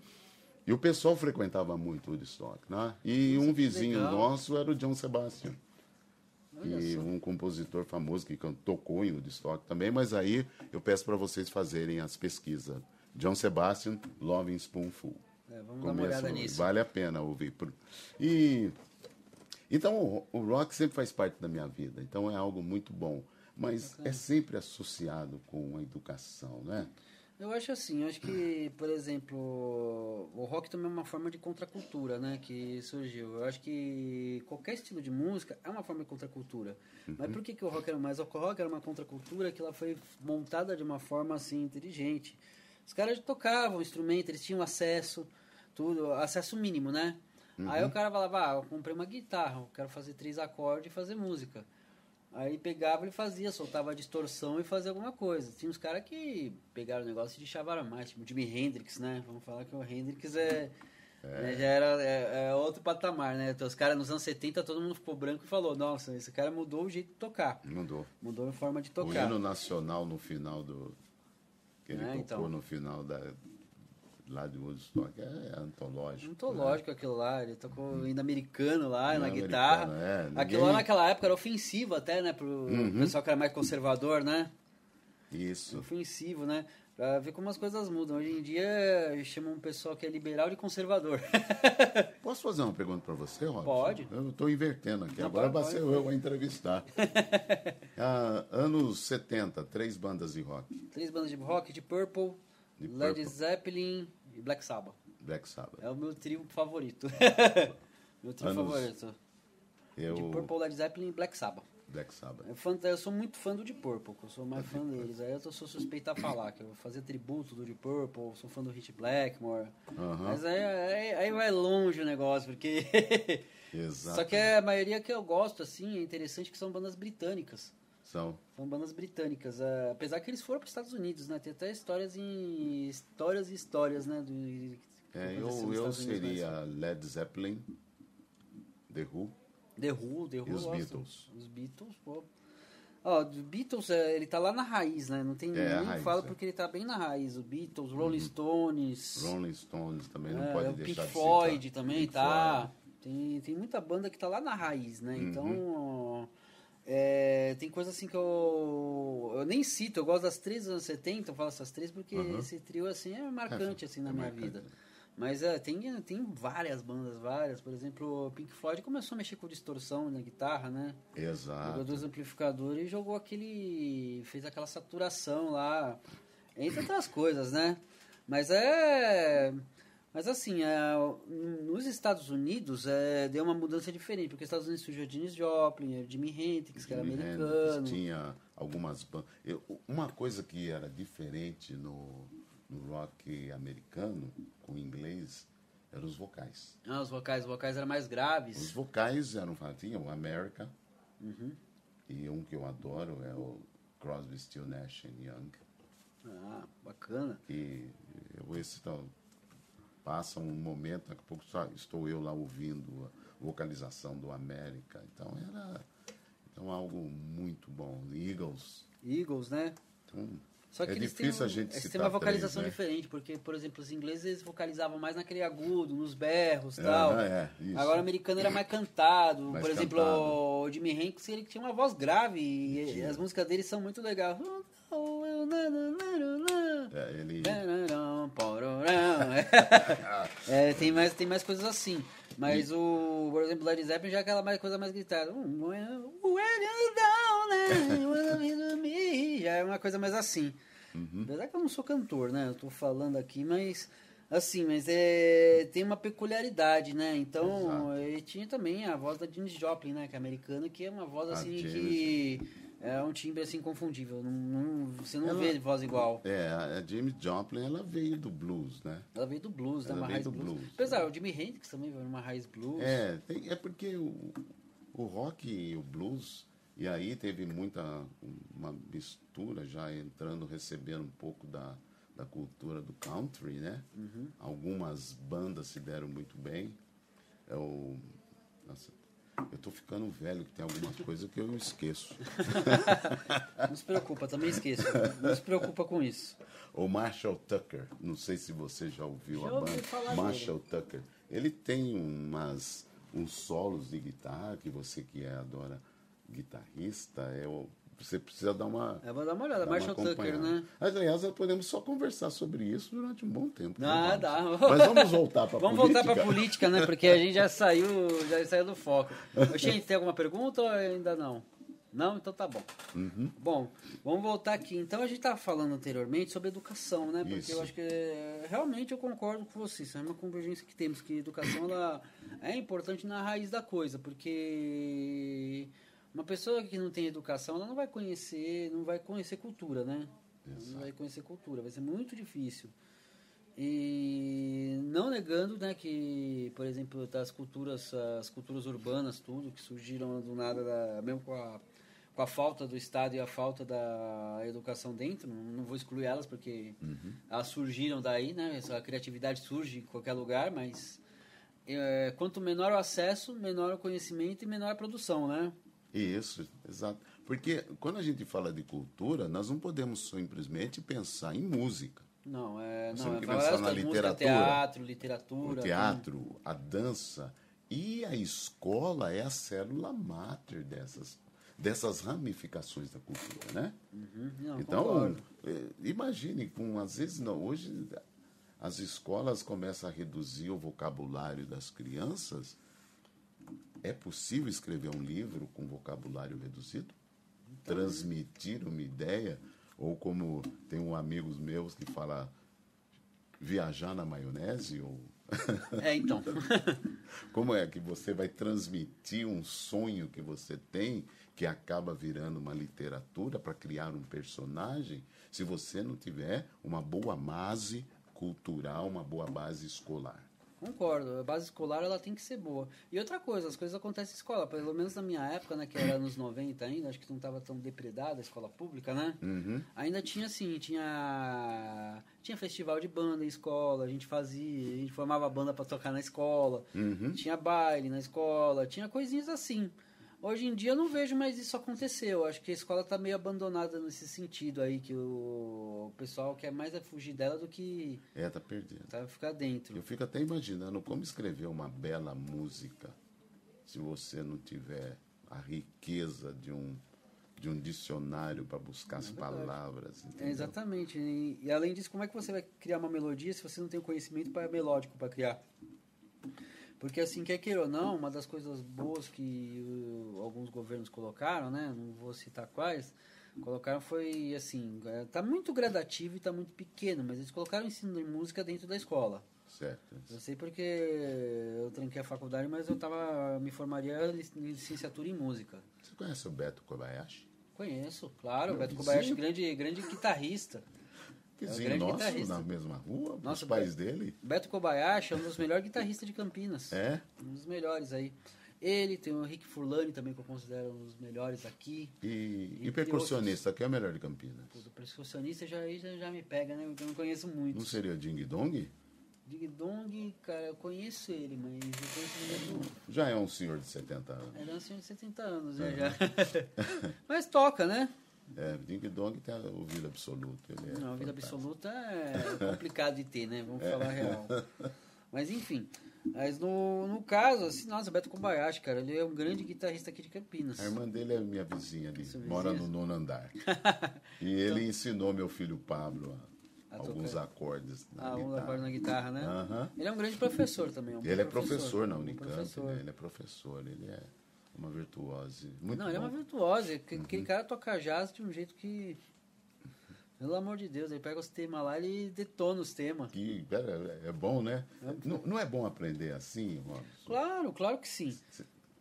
S2: E o pessoal frequentava muito o Woodstock, né? E um vizinho nosso era o John Sebastian.
S1: Olha
S2: e
S1: só.
S2: um compositor famoso que tocou em Woodstock também, mas aí eu peço para vocês fazerem as pesquisas. John Sebastian, Loving Spoonful.
S1: É, vamos dar uma olhada nisso.
S2: Vale a pena ouvir. E então o, o rock sempre faz parte da minha vida, então é algo muito bom, mas é sempre associado com a educação, né?
S1: Eu acho assim, eu acho que, por exemplo, o rock também é uma forma de contracultura, né, que surgiu. Eu acho que qualquer estilo de música é uma forma de contracultura. Mas por que, que o rock era mais? O rock era uma contracultura que ela foi montada de uma forma assim inteligente. Os caras tocavam instrumento, eles tinham acesso, tudo, acesso mínimo, né? Aí o cara falava, ah, eu comprei uma guitarra, eu quero fazer três acordes e fazer música. Aí pegava e fazia, soltava a distorção e fazia alguma coisa. Tinha uns caras que pegaram o negócio e chavaram mais, tipo o Jimi Hendrix, né? Vamos falar que o Hendrix é, né, já era é, é outro patamar, né? Então, os caras nos anos 70 todo mundo ficou branco e falou: Nossa, esse cara mudou o jeito de tocar,
S2: Mudou.
S1: mudou a forma de
S2: O
S1: tocar.
S2: hino nacional no final do. Que ele
S1: É,
S2: tocou
S1: então.
S2: no final da, lá de Woodstock é antológico.
S1: Antológico aquilo lá, ele tocou ainda americano lá
S2: Hino
S1: na
S2: americano,
S1: guitarra.
S2: é,
S1: Aquilo
S2: ninguém-
S1: lá naquela época era ofensivo até, né? Pro pessoal que era mais conservador, né?
S2: Né? Isso.
S1: ofensivo, né? Pra ver como as coisas mudam. Hoje em dia chamam um pessoal que é liberal de conservador.
S2: Posso fazer uma pergunta para você, Robson?
S1: Pode.
S2: Eu estou invertendo aqui.
S1: Não,
S2: Agora ser eu a entrevistar. ah, anos 70, três bandas de rock.
S1: Três bandas de rock, de Purple,
S2: De
S1: Led
S2: Purple.
S1: Zeppelin e Black Sabbath.
S2: Black Sabbath.
S1: É o meu trio favorito. meu trio
S2: Anos-
S1: favorito.
S2: Eu,
S1: De Purple, Led Zeppelin e Black Sabbath.
S2: Black Sabbath.
S1: Eu, fã- eu sou muito fã do Deep Purple, eu sou mais fã deles. Aí eu tô- sou suspeito a falar, que eu vou fazer tributo do Deep Purple, sou fã do Hit Blackmore.
S2: Aham.
S1: Mas aí, aí, aí vai longe o negócio, porque...
S2: Exato.
S1: Só que a maioria que eu gosto, assim, é interessante que são bandas britânicas.
S2: São.
S1: São bandas britânicas. é, apesar que eles foram para os Estados Unidos, né? Tem até histórias em... Histórias e histórias, né? Do,
S2: É, eu eu
S1: Unidos,
S2: seria
S1: mas-
S2: Led Zeppelin, The Who.
S1: The Who, The Who.
S2: E os. Beatles?
S1: Os Beatles, pô. Ó, Beatles, é, ele tá lá na raiz, né? Não tem
S2: É,
S1: nem
S2: raiz,
S1: fala
S2: é.
S1: porque ele tá bem na raiz. O Beatles, Rolling Stones,
S2: Rolling Stones também não
S1: é,
S2: pode
S1: o
S2: deixar
S1: Pink
S2: de
S1: Floyd
S2: citar.
S1: também
S2: Pink
S1: tá.
S2: Floyd. Uhum.
S1: Tem, tem muita banda que tá lá na raiz, né? Então, é, tem coisa assim que eu, eu nem cito. Eu gosto das três dos anos 70, eu falo essas três porque
S2: Uhum.
S1: esse trio assim é marcante assim na
S2: É
S1: minha
S2: marcante.
S1: vida. Mas é, tem, tem várias bandas, várias. Por exemplo, o Pink Floyd começou a mexer com distorção na guitarra, né?
S2: Exato.
S1: Pegou dois amplificadores e jogou aquele. fez aquela saturação lá. Entre outras coisas, né? Mas é. Mas assim, é, nos Estados Unidos é, deu uma mudança diferente, porque nos Estados Unidos surgiu Janis Joplin, Jimi Hendrix, que era americano.
S2: Hendrix, tinha algumas bandas. Uma coisa que era diferente no, no rock americano, com inglês, eram os vocais.
S1: Ah, os vocais, os vocais eram mais graves.
S2: Os vocais eram, tinha o America, e um que eu adoro é o Crosby, Still, Nash Young.
S1: Ah, bacana.
S2: E eu, esse então, passa um momento, daqui a pouco só estou eu lá ouvindo a vocalização do América. Então era então, algo muito bom. Eagles.
S1: Eagles, né?
S2: Então,
S1: Só que
S2: é
S1: eles
S2: difícil
S1: têm,
S2: a gente
S1: eles têm uma vocalização
S2: três, né?
S1: diferente, porque, por exemplo, os ingleses eles vocalizavam mais naquele agudo, nos berros e tal.
S2: Ah, é.
S1: Agora o americano era mais cantado.
S2: Mais
S1: por exemplo,
S2: cantado.
S1: o Jimi Hendrix ele tinha uma voz grave e, e as músicas dele são muito legais.
S2: É, ele,
S1: É, tem mais tem mais coisas assim. Mas o, por exemplo, Led Zeppelin já é aquela mais, coisa mais gritada. Um, né? Já é uma coisa mais assim.
S2: Uhum.
S1: Apesar que eu não sou cantor, né? Eu tô falando aqui, mas assim, mas é, tem uma peculiaridade, né? Então,
S2: Exato.
S1: ele tinha também a voz da Janis Joplin, né? Que é americana, que é uma voz assim que é um timbre assim inconfundível. Não, não- você não
S2: Ela-
S1: vê voz igual.
S2: é, a James Joplin, ela veio do blues, né?
S1: Ela veio do blues, né?
S2: Ela
S1: Uma
S2: veio
S1: raiz
S2: do
S1: blues.
S2: blues.
S1: Apesar, o Jimi Hendrix também veio numa raiz blues.
S2: É, tem- é porque o, o rock e o blues, e aí teve muita, uma mistura já entrando, recebendo um pouco da, da cultura do country, né?
S1: Uhum.
S2: Algumas bandas se deram muito bem. É o, nossa, eu tô ficando velho, que tem algumas coisas que eu esqueço.
S1: Não se preocupa, também esqueço. Não se preocupa com isso.
S2: O Marshall Tucker, não sei se você já ouviu
S1: Já
S2: a
S1: ouvi
S2: banda.
S1: falar
S2: Marshall Tucker. Ele tem umas, uns solos de guitarra que você que é, adora guitarrista, é o- você precisa dar uma.
S1: Eu vou dar uma olhada.
S2: dar uma
S1: Marshall Tucker,
S2: acompanhada.
S1: né?
S2: Aliás, nós podemos só conversar sobre isso durante um bom tempo. né,
S1: Ah, dá.
S2: Mas vamos voltar para
S1: Vamos voltar para política, né? Porque a gente já saiu, já saiu do foco. Ô, Gente, tem alguma pergunta ou ainda não? Não? Então tá bom.
S2: Uhum.
S1: Bom, vamos voltar aqui. Então a gente estava falando anteriormente sobre educação, né? Porque
S2: Isso.
S1: eu acho que é, realmente eu concordo com você. Isso é uma convergência que temos, que educação ela é importante na raiz da coisa, porque uma pessoa que não tem educação, ela não vai conhecer, não vai conhecer cultura, né? Não vai conhecer cultura, vai ser muito difícil. E não negando, né, que, por exemplo, das culturas, as culturas urbanas, tudo, que surgiram do nada, da- mesmo com a, com a falta do Estado e a falta da educação dentro, não, vou excluir elas, porque elas surgiram daí, né, essa criatividade surge em qualquer lugar, mas é, quanto menor o acesso, menor o conhecimento e menor a produção, né?
S2: Isso, exato. Porque quando a gente fala de cultura, nós não podemos simplesmente pensar em música.
S1: Não, é,
S2: Nós
S1: não,
S2: temos
S1: é
S2: que
S1: várias
S2: pensar na
S1: coisas, música,
S2: literatura,
S1: teatro,
S2: O
S1: literatura.
S2: teatro, a dança e a escola é a célula máter dessas, dessas ramificações da cultura, né?
S1: Uhum, não,
S2: então,
S1: concordo.
S2: eh, imagine, com, às vezes não, hoje as escolas começam a reduzir o vocabulário das crianças. É possível escrever um livro com vocabulário reduzido?
S1: Então,
S2: Transmitir uma ideia? Ou como tem um amigos meus que fala viajar na maionese? Ou
S1: É, então.
S2: como é que você vai transmitir um sonho que você tem que acaba virando uma literatura para criar um personagem se você não tiver uma boa base cultural, uma boa base escolar?
S1: Concordo, a base escolar ela tem que ser boa. E outra coisa, as coisas acontecem em escola, pelo menos na minha época, né, que era anos 90 ainda, acho que não estava tão depredada a escola pública, né?
S2: Uhum.
S1: Ainda tinha assim, tinha tinha festival de banda em escola, a gente fazia, a gente formava banda para tocar na escola,
S2: Uhum.
S1: tinha baile na escola, tinha coisinhas assim. Hoje em dia eu não vejo mais isso acontecer. Eu acho que a escola está meio abandonada nesse sentido aí, que o pessoal quer mais é fugir dela do que
S2: É, tá perdendo.
S1: tá, ficar dentro.
S2: Eu fico até imaginando como escrever uma bela música se você não tiver a riqueza de um de um dicionário para buscar as palavras.
S1: É, exatamente. E, e além disso, como é que você vai criar uma melodia se você não tem o conhecimento para melódico para criar? Porque assim, quer queira ou não, uma das coisas boas que uh, alguns governos colocaram, né? Não vou citar quais, colocaram foi assim, é, tá muito gradativo e tá muito pequeno, mas eles colocaram o ensino de música dentro da escola.
S2: Certo.
S1: Eu sei porque eu tranquei a faculdade, mas eu tava me formaria em licenciatura em música.
S2: Você conhece o Beto Kobayashi?
S1: Conheço, claro, Beto. Kobayashi, grande, grande guitarrista.
S2: Vizinho
S1: grande
S2: nosso,
S1: guitarrista.
S2: na mesma rua,
S1: Nossa,
S2: os pais
S1: Beto-
S2: dele.
S1: Beto Kobayashi é um dos melhores guitarristas de Campinas.
S2: É?
S1: Um dos melhores aí. Ele, tem o Rick Furlani também, que eu considero um dos melhores aqui.
S2: E, e percussionista, que é o melhor de Campinas?
S1: O percussionista já, já, já me pega, né? Eu não conheço muito.
S2: Não seria o Ding Dong?
S1: Dig Dong, cara, eu conheço ele, mas eu conheço ele.
S2: Já é um senhor de 70 anos.
S1: Ele é um senhor de 70 anos, né? Já. mas toca, né?
S2: É, Ding Dong tem a vida absoluta. Ele é
S1: Não, a vida absoluta é complicado de ter, né? Vamos falar a real. Mas enfim. Mas no, no caso, assim, nossa, Beto Kobayashi, cara, ele é um grande guitarrista aqui de Campinas.
S2: A irmã dele é minha vizinha ali, mora no nono andar. E ele ensinou meu filho Pablo a-
S1: A
S2: alguns
S1: tocar.
S2: acordes na
S1: Ah, um
S2: guitarra.
S1: agora na guitarra, né?
S2: Aham.
S1: Ele é um grande professor também. um bom
S2: Ele é professor na
S1: um
S2: Unicamp,
S1: professor.
S2: né? ele é professor, ele é uma virtuose. Muito
S1: Não, ele é
S2: bom.
S1: uma virtuose. Aquele aquele cara toca jazz de um jeito que. Pelo amor de Deus, ele pega os temas lá e detona os temas.
S2: Que, pera, é bom, né? Não, não é bom aprender assim, Robson?
S1: Claro, claro que sim.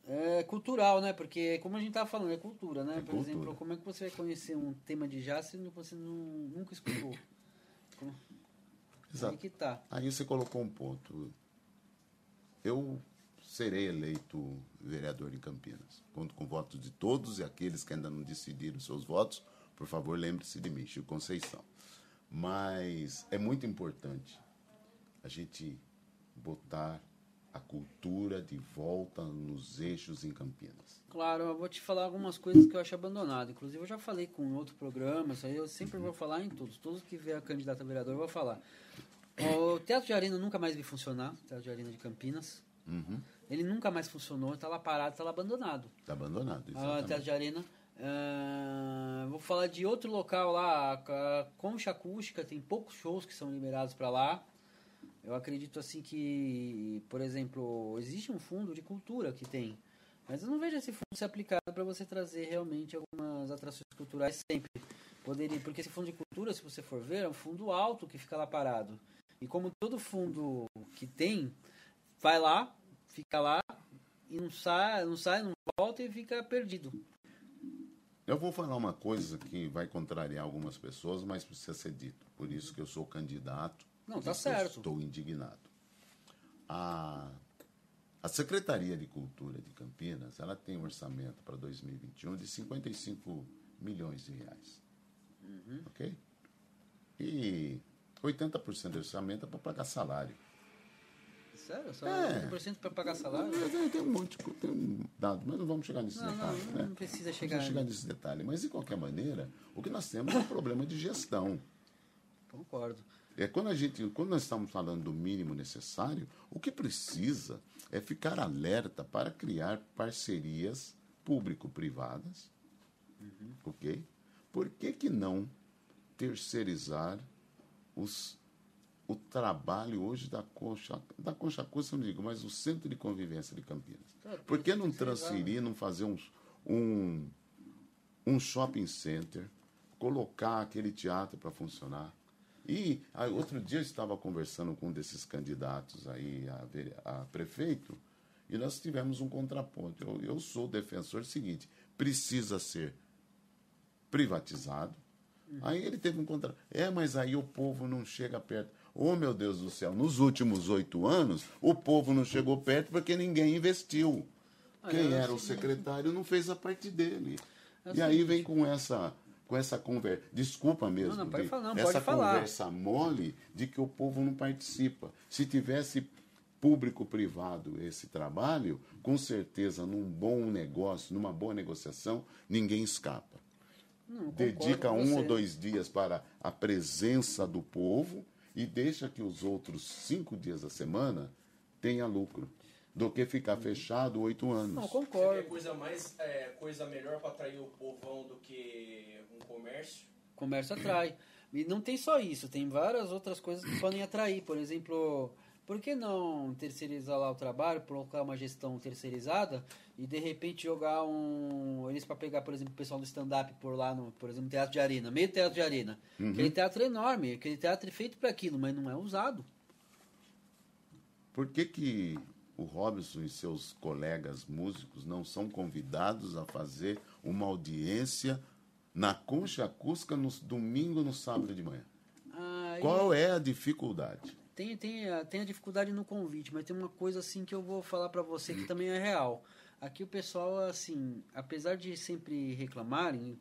S1: É cultural, né? Porque, como a gente tava falando, é cultura, né?
S2: É
S1: Por exemplo,
S2: cultura.
S1: como é que você vai conhecer um tema de jazz se você não, nunca escutou? Como-
S2: Exato.
S1: Aí que tá.
S2: Aí você colocou um ponto. Eu serei eleito vereador em Campinas. Conto com votos de todos e aqueles que ainda não decidiram seus votos. Por favor, lembre-se de mim, Chico Conceição. Mas é muito importante a gente botar a cultura de volta nos eixos em Campinas.
S1: Claro, eu vou te falar algumas coisas que eu acho abandonado. Inclusive, eu já falei com outro programa, isso aí eu sempre vou falar em todos. Todos que vier a candidato a vereador, eu vou falar. O Teatro de Arena nunca mais vi funcionar, o Teatro de Arena de Campinas.
S2: Uhum.
S1: Ele nunca mais funcionou, está lá parado, está lá abandonado.
S2: Está abandonado,
S1: Ah,
S2: exatamente.
S1: Teatro de Arena. Ah, vou falar de outro local lá, a Concha Acústica, tem poucos shows que são liberados para lá. Eu acredito assim que, por exemplo, existe um fundo de cultura que tem, mas eu não vejo esse fundo ser aplicado para você trazer realmente algumas atrações culturais sempre. Poderia, porque esse fundo de cultura, se você for ver, é um fundo alto que fica lá parado. E como todo fundo que tem, vai lá, fica lá e não sai, não sai, não volta e fica perdido.
S2: Eu vou falar uma coisa que vai contrariar algumas pessoas, mas precisa ser dito. Por isso que eu sou candidato.
S1: Não, tá certo.
S2: Estou indignado. A, a Secretaria de Cultura de Campinas, ela tem um orçamento para 2021 de 55 milhões de reais.
S1: Uhum.
S2: Ok? E 80% do orçamento é para pagar salário.
S1: Sério? Só
S2: É.
S1: 1% para pagar salário?
S2: É, tem um monte tem um dado, mas não vamos chegar nesse
S1: Não,
S2: detalhe.
S1: não,
S2: né?
S1: não precisa
S2: Não
S1: chegar.
S2: chegar nesse detalhe. Mas, de qualquer maneira, o que nós temos é um problema de gestão.
S1: Concordo.
S2: É quando a gente, quando nós estamos falando do mínimo necessário, o que precisa é ficar alerta para criar parcerias público-privadas, ok? Por que, que não terceirizar os, o trabalho hoje da Concha, da Concha eu não digo, mas o Centro de Convivência de Campinas?
S1: Tem
S2: Por que não transferir, não fazer um, um, um shopping center, colocar aquele teatro para funcionar? E aí, outro dia eu estava conversando com um desses candidatos aí a, a prefeito e nós tivemos um contraponto. Eu, eu sou defensor do seguinte: precisa ser privatizado. Aí ele teve um contra. É, mas aí o povo não chega perto. Oh, meu Deus do céu, nos últimos oito anos, o povo não chegou perto porque ninguém investiu.
S1: Ah,
S2: Quem
S1: é
S2: era o secretário não fez a parte dele.
S1: É
S2: e aí vem com essa com essa conversa. Desculpa mesmo.
S1: Não, não, pode
S2: de-
S1: falar, não,
S2: essa
S1: pode falar.
S2: conversa mole de que o povo não participa. Se tivesse público-privado esse trabalho, com certeza, num bom negócio, numa boa negociação, ninguém escapa.
S1: Não,
S2: Dedica um ou dois dias para a presença do povo e deixa que os outros cinco dias da semana tenha lucro. do que ficar fechado oito anos.
S1: Não, concordo.
S3: vê coisa mais é, coisa melhor para atrair o povão do que um comércio.
S1: comércio atrai. E não tem só isso, tem várias outras coisas que podem atrair. Por exemplo, por que não terceirizar lá o trabalho, colocar uma gestão terceirizada e de repente jogar um. Eles para pegar, por exemplo, o pessoal do stand-up por lá, no, por exemplo, Teatro de Arena, meio teatro de Arena. Aquele teatro é enorme, aquele teatro é feito para aquilo, mas não é usado.
S2: Por que, que o Robson e seus colegas músicos não são convidados a fazer uma audiência na Concha Acústica no domingo, no sábado de manhã?
S1: Aí-
S2: Qual é a dificuldade?
S1: Tem, tem, a- tem a dificuldade no convite, mas tem uma coisa assim que eu vou falar pra você que também é real. Aqui o pessoal, assim, apesar de sempre reclamarem,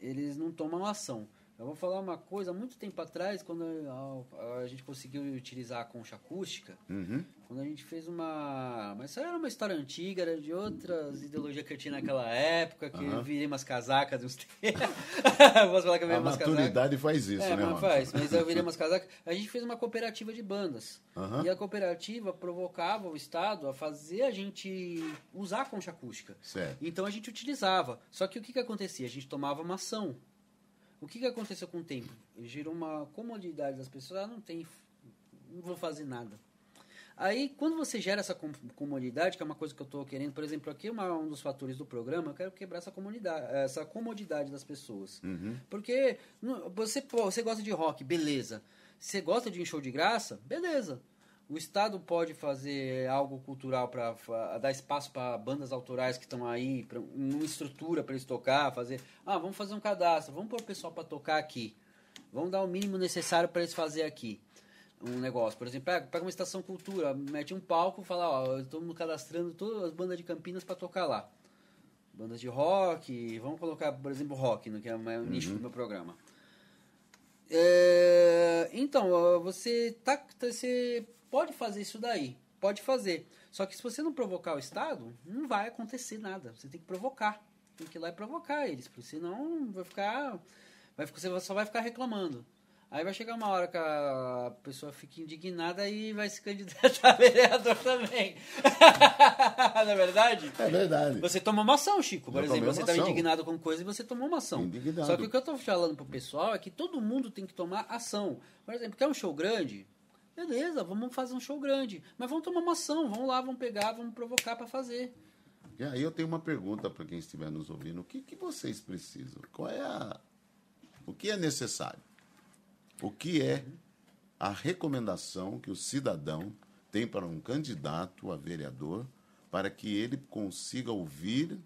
S1: eles não tomam ação. Eu vou falar uma coisa, muito tempo atrás, quando a, a gente conseguiu utilizar a concha acústica,
S2: Uhum.
S1: Quando a gente fez uma. Mas isso era uma história antiga, era de outras ideologias que eu tinha naquela época, que eu
S2: Aham.
S1: virei umas casacas de uns tempos. Posso falar que eu virei
S2: A
S1: umas casacas?
S2: maturidade faz isso,
S1: É,
S2: né, Robson?
S1: faz. Mas eu virei umas casacas. A gente fez uma cooperativa de bandas.
S2: Aham.
S1: E a cooperativa provocava o Estado a fazer a gente usar a concha acústica.
S2: Certo.
S1: Então a gente utilizava. Só que o que, que acontecia? A gente tomava uma ação. O que, que aconteceu com o tempo? Gerou uma comodidade das pessoas. Ah, não tem. Não vou fazer nada. Aí, quando você gera essa com- comodidade, que é uma coisa que eu estou querendo, por exemplo, aqui uma, um dos fatores do programa, eu quero quebrar essa comodidade, essa comodidade das pessoas.
S2: Uhum.
S1: Porque você, pô, você gosta de rock, beleza. Você gosta de um show de graça, beleza. O Estado pode fazer algo cultural para dar espaço para bandas autorais que estão aí, pra, uma estrutura para eles tocar, fazer. Ah, vamos fazer um cadastro, vamos pôr o pessoal para tocar aqui. Vamos dar o mínimo necessário para eles fazer aqui um negócio. Por exemplo, pega, pega uma estação cultura, mete um palco, fala, ó, estamos cadastrando todas as bandas de Campinas para tocar lá. Bandas de rock, vamos colocar, por exemplo, rock, né, que é o meu nicho do meu programa. É, então, você, tá, você pode fazer isso daí, pode fazer. Só que se você não provocar o Estado, não vai acontecer nada. Você tem que provocar. Tem que ir lá e provocar eles, porque senão vai ficar. Vai, você só vai ficar reclamando. Aí vai chegar uma hora que a pessoa fica indignada e vai se candidatar a vereador também. Não é verdade?
S2: É verdade.
S1: Você tomou uma ação, Chico, por
S2: Eu
S1: exemplo. Você estava indignado com coisa e você tomou uma ação.
S2: Indignado.
S1: Só que o que eu estou falando pro pessoal é que todo mundo tem que tomar ação. Por exemplo, quer um show grande? Beleza, vamos fazer um show grande. Mas vamos tomar uma ação, vamos lá, vamos pegar, vamos provocar para fazer.
S2: E aí eu tenho uma pergunta para quem estiver nos ouvindo. O que, que vocês precisam? Qual é a... O que é necessário? O que é a recomendação que o cidadão tem para um candidato a vereador para que ele consiga ouvir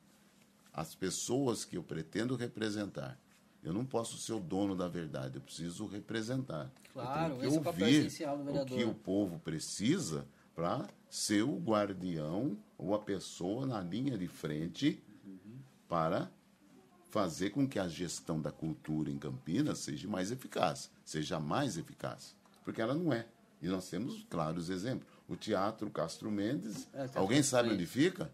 S2: as pessoas que eu pretendo representar? Eu não posso ser o dono da verdade, eu preciso representar.
S1: Claro,
S2: eu tenho
S1: esse
S2: que
S1: é o papel
S2: ouvir
S1: essencial do
S2: o
S1: vereador.
S2: que o povo precisa para ser o guardião ou a pessoa na linha de frente para fazer com que a gestão da cultura em Campinas seja mais eficaz, seja mais eficaz, porque ela não é. E nós temos claros exemplos. O Teatro Castro Mendes,
S1: É, Teatro
S2: alguém sabe onde fica?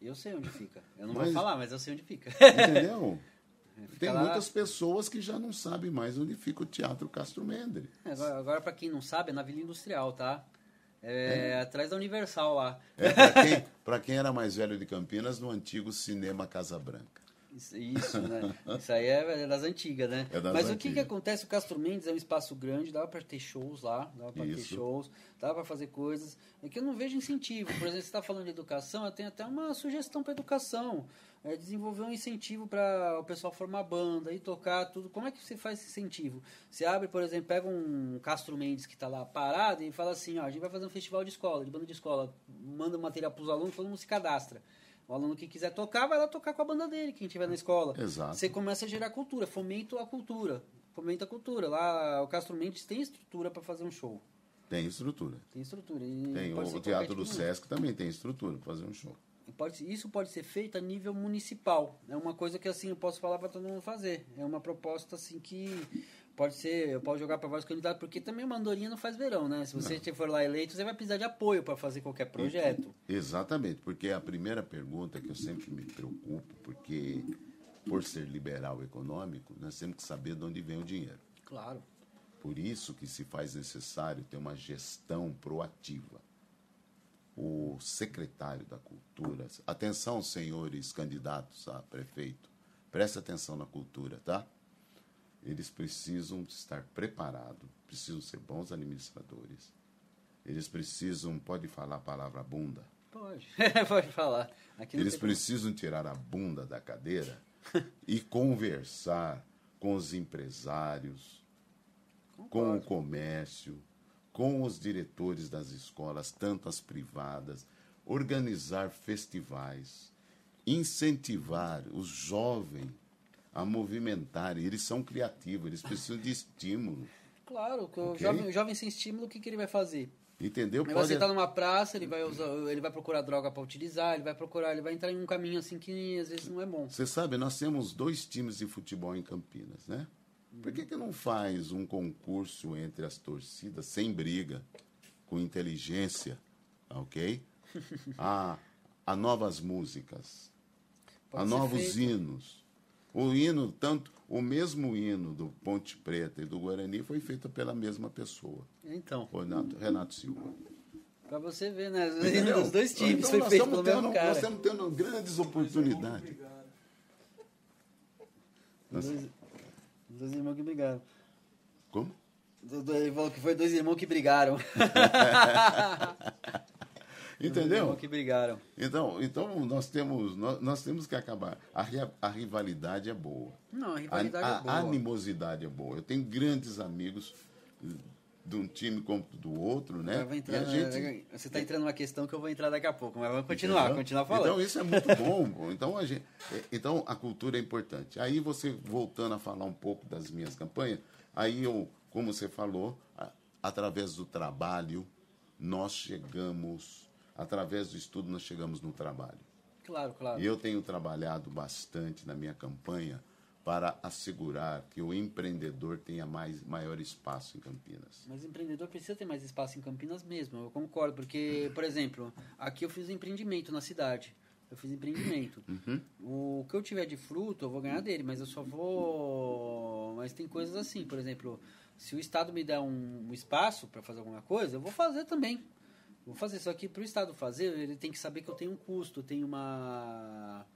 S1: Eu sei onde fica. Eu não
S2: Mas-
S1: vou falar, mas eu sei onde fica.
S2: Entendeu? Tem
S1: lá-
S2: muitas pessoas que já não sabem mais onde fica o Teatro Castro Mendes.
S1: Agora, agora para quem não sabe, é na Vila Industrial, tá? É, atrás da Universal lá.
S2: É, para quem, quem era mais velho de Campinas, no antigo Cinema Casa Branca.
S1: Isso, isso, né? Isso aí é das antigas, né?
S2: É das
S1: Mas o que, que
S2: antigas.
S1: acontece? O Castro Mendes é um espaço grande, dava para ter shows lá, dava para ter shows, dava para fazer coisas. É que eu não vejo incentivo. Por exemplo, você está falando de educação, eu tenho até uma sugestão para educação. É desenvolver um incentivo para o pessoal formar banda e tocar tudo. Como é que você faz esse incentivo? Você abre, por exemplo, pega um Castro Mendes que está lá parado e fala assim, ó, a gente vai fazer um festival de escola, de banda de escola. Manda material para os alunos, todo mundo se cadastra. O aluno que quiser tocar, vai lá tocar com a banda dele, quem estiver na escola.
S2: Exato.
S1: Você começa a gerar cultura, fomento a cultura. Fomenta a cultura. Lá, o Castro Mendes tem estrutura para fazer um show.
S2: Tem estrutura.
S1: Tem estrutura. E
S2: Tem o, o Teatro do Sesc também tem estrutura para fazer um show.
S1: Pode, isso pode ser feito a nível municipal. É uma coisa que assim eu posso falar para todo mundo fazer. É uma proposta assim que pode ser, eu posso jogar para vários candidatos, porque também uma andorinha não faz verão, né? Se você for lá eleito, você vai precisar de apoio para fazer qualquer projeto.
S2: Exatamente, porque a primeira pergunta que eu sempre me preocupo, porque por ser liberal econômico, nós temos que saber de onde vem o dinheiro.
S1: Claro.
S2: Por isso que se faz necessário ter uma gestão proativa. o secretário da Cultura. Atenção, senhores candidatos a prefeito. Preste atenção na cultura, tá? Eles precisam estar preparados, precisam ser bons administradores. Eles precisam, pode falar a palavra bunda?
S1: Pode, pode falar.
S2: Eles precisam tirar a bunda da cadeira e conversar com os empresários, Concordo. com o comércio, com os diretores das escolas, tanto as privadas, organizar festivais, incentivar os jovens a movimentarem. Eles são criativos, eles precisam de estímulo.
S1: Claro, okay? o, jovem, o jovem sem estímulo, o que, que ele vai fazer?
S2: Entendeu?
S1: Ele Pode... vai sentar numa praça, ele vai usar, ele vai procurar droga para utilizar, ele vai procurar, ele vai entrar em um caminho assim que às vezes não é bom.
S2: Você sabe, nós temos dois times de futebol em Campinas, né? Por que, que não faz um concurso entre as torcidas sem briga, com inteligência, ok? a, a novas músicas, Pode a novos feito. hinos. O hino, tanto o mesmo hino do Ponte Preta e do Guarani foi feito pela mesma pessoa.
S1: Então.
S2: Renato, Renato Silva.
S1: Para você ver, né? Os dois times então, foi feito pelo
S2: tendo,
S1: mesmo cara.
S2: Nós estamos tendo grandes oportunidades.
S1: Nós... Dois irmãos que brigaram.
S2: Como?
S1: Falou que foi dois irmãos que brigaram.
S2: Entendeu?
S1: Que brigaram.
S2: Então, então nós, temos, nós, nós temos que acabar. A, a rivalidade é boa.
S1: Não, a rivalidade
S2: a,
S1: é boa.
S2: A animosidade é boa. Eu tenho grandes amigos de um time como do outro, né?
S1: Entrar, gente... Você está entrando numa questão que eu vou entrar daqui a pouco, mas vamos continuar, Entendeu? continuar falando.
S2: Então isso é muito bom. Então a, gente, é, então a cultura é importante. Aí você, voltando a falar um pouco das minhas campanhas, aí eu, como você falou, através do trabalho, nós chegamos, através do estudo, nós chegamos no trabalho.
S1: Claro, claro.
S2: E eu tenho trabalhado bastante na minha campanha para assegurar que o empreendedor tenha mais, maior espaço em Campinas.
S1: Mas o empreendedor precisa ter mais espaço em Campinas mesmo, eu concordo, porque, por exemplo, aqui eu fiz um empreendimento na cidade. Eu fiz empreendimento.
S2: Uhum.
S1: O que eu tiver de fruto, eu vou ganhar dele, mas eu só vou. Mas tem coisas assim, por exemplo, se o Estado me der um, um espaço para fazer alguma coisa, eu vou fazer também. Vou fazer. Só que para o Estado fazer, ele tem que saber que eu tenho um custo, eu tenho uma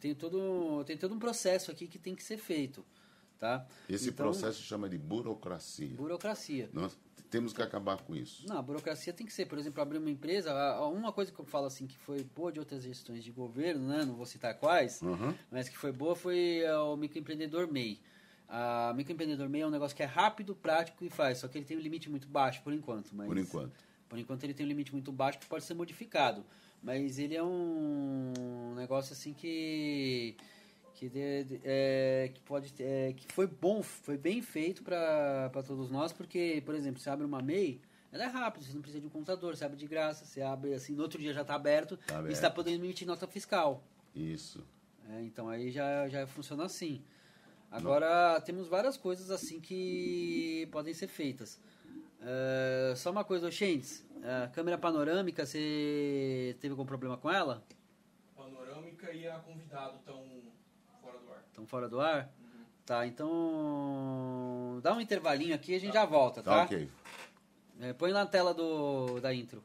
S1: tem todo, tem todo um processo aqui que tem que ser feito. Tá?
S2: Esse então, processo chama de burocracia.
S1: Burocracia.
S2: Nós temos que acabar com isso.
S1: Não, a burocracia tem que ser, por exemplo, abrir uma empresa. Uma coisa que eu falo assim que foi boa de outras gestões de governo, né? não vou citar quais,
S2: uhum.
S1: mas que foi boa foi é, o microempreendedor MEI. A microempreendedor MEI é um negócio que é rápido, prático e faz, só que ele tem um limite muito baixo por enquanto. Mas,
S2: por enquanto.
S1: Por enquanto ele tem um limite muito baixo que pode ser modificado. Mas ele é um negócio assim que que, de, é, que pode é, que foi bom, foi bem feito para todos nós, porque, por exemplo, você abre uma MEI, ela é rápida, você não precisa de um computador, você abre de graça, você abre assim, no outro dia já está aberto, tá aberto, e está podendo emitir nota fiscal.
S2: Isso.
S1: É, então aí já, já funciona assim. Agora, não. temos várias coisas assim que podem ser feitas. Uh, só uma coisa, Oxentes, a câmera panorâmica, você teve algum problema com ela?
S3: Panorâmica e a convidado estão fora do ar.
S1: Estão fora do ar? Uhum. Tá, então dá um intervalinho aqui e a gente tá. já volta, tá?
S2: Tá, ok.
S1: É, põe na tela do, da intro.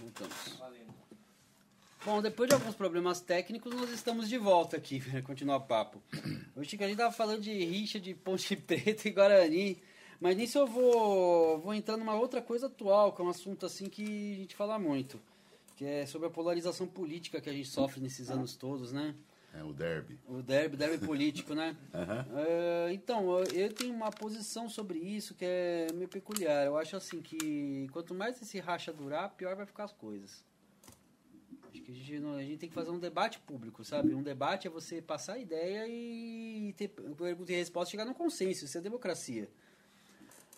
S1: Voltamos.
S3: Valendo.
S1: Bom, depois de alguns problemas técnicos, nós estamos de volta aqui para continuar o papo. Chico, a gente tava falando de rixa de Ponte Preta e Guarani, mas nisso eu vou, vou entrar numa outra coisa atual, que é um assunto assim que a gente fala muito, que é sobre a polarização política que a gente sofre nesses anos todos, né?
S2: É o derby.
S1: O derby, derby político, né?
S2: Aham.
S1: É, então, eu- tenho uma posição sobre isso que é meio peculiar. Eu acho assim que quanto mais esse racha durar, pior vai ficar as coisas. Acho que a gente, não- a gente tem que fazer um debate público, sabe? Um debate é você passar a ideia e ter pergunta e resposta, chegar num consenso. Isso é democracia.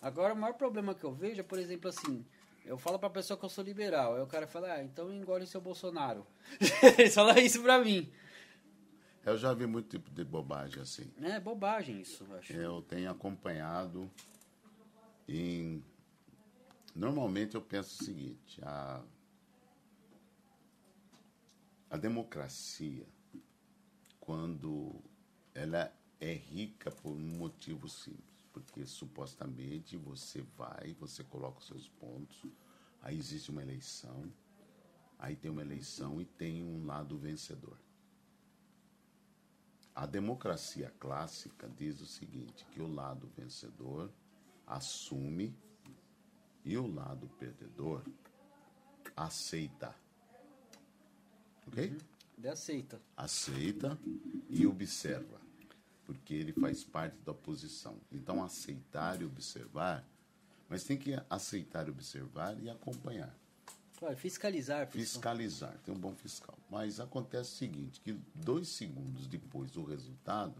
S1: Agora, o maior problema que eu vejo é, por exemplo, assim, eu falo pra pessoa que eu sou liberal, aí o cara fala, ah, então engole seu Bolsonaro. Falam isso pra mim.
S2: Eu já vi muito tipo de bobagem assim.
S1: É bobagem isso, eu acho.
S2: Eu tenho acompanhado em. Normalmente eu penso o seguinte: a, a democracia, quando ela é rica por um motivo simples, porque supostamente você vai, você coloca os seus pontos, aí existe uma eleição, aí tem uma eleição e tem um lado vencedor. A democracia clássica diz o seguinte, que o lado vencedor assume e o lado perdedor aceita. Ok?
S1: Ele aceita.
S2: Aceita e observa, porque ele faz parte da posição. Então, aceitar e observar, mas tem que aceitar observar e acompanhar.
S1: Claro, fiscalizar. fiscal-
S2: Fiscalizar, tem um bom fiscal. Mas acontece o seguinte, que dois segundos depois do resultado,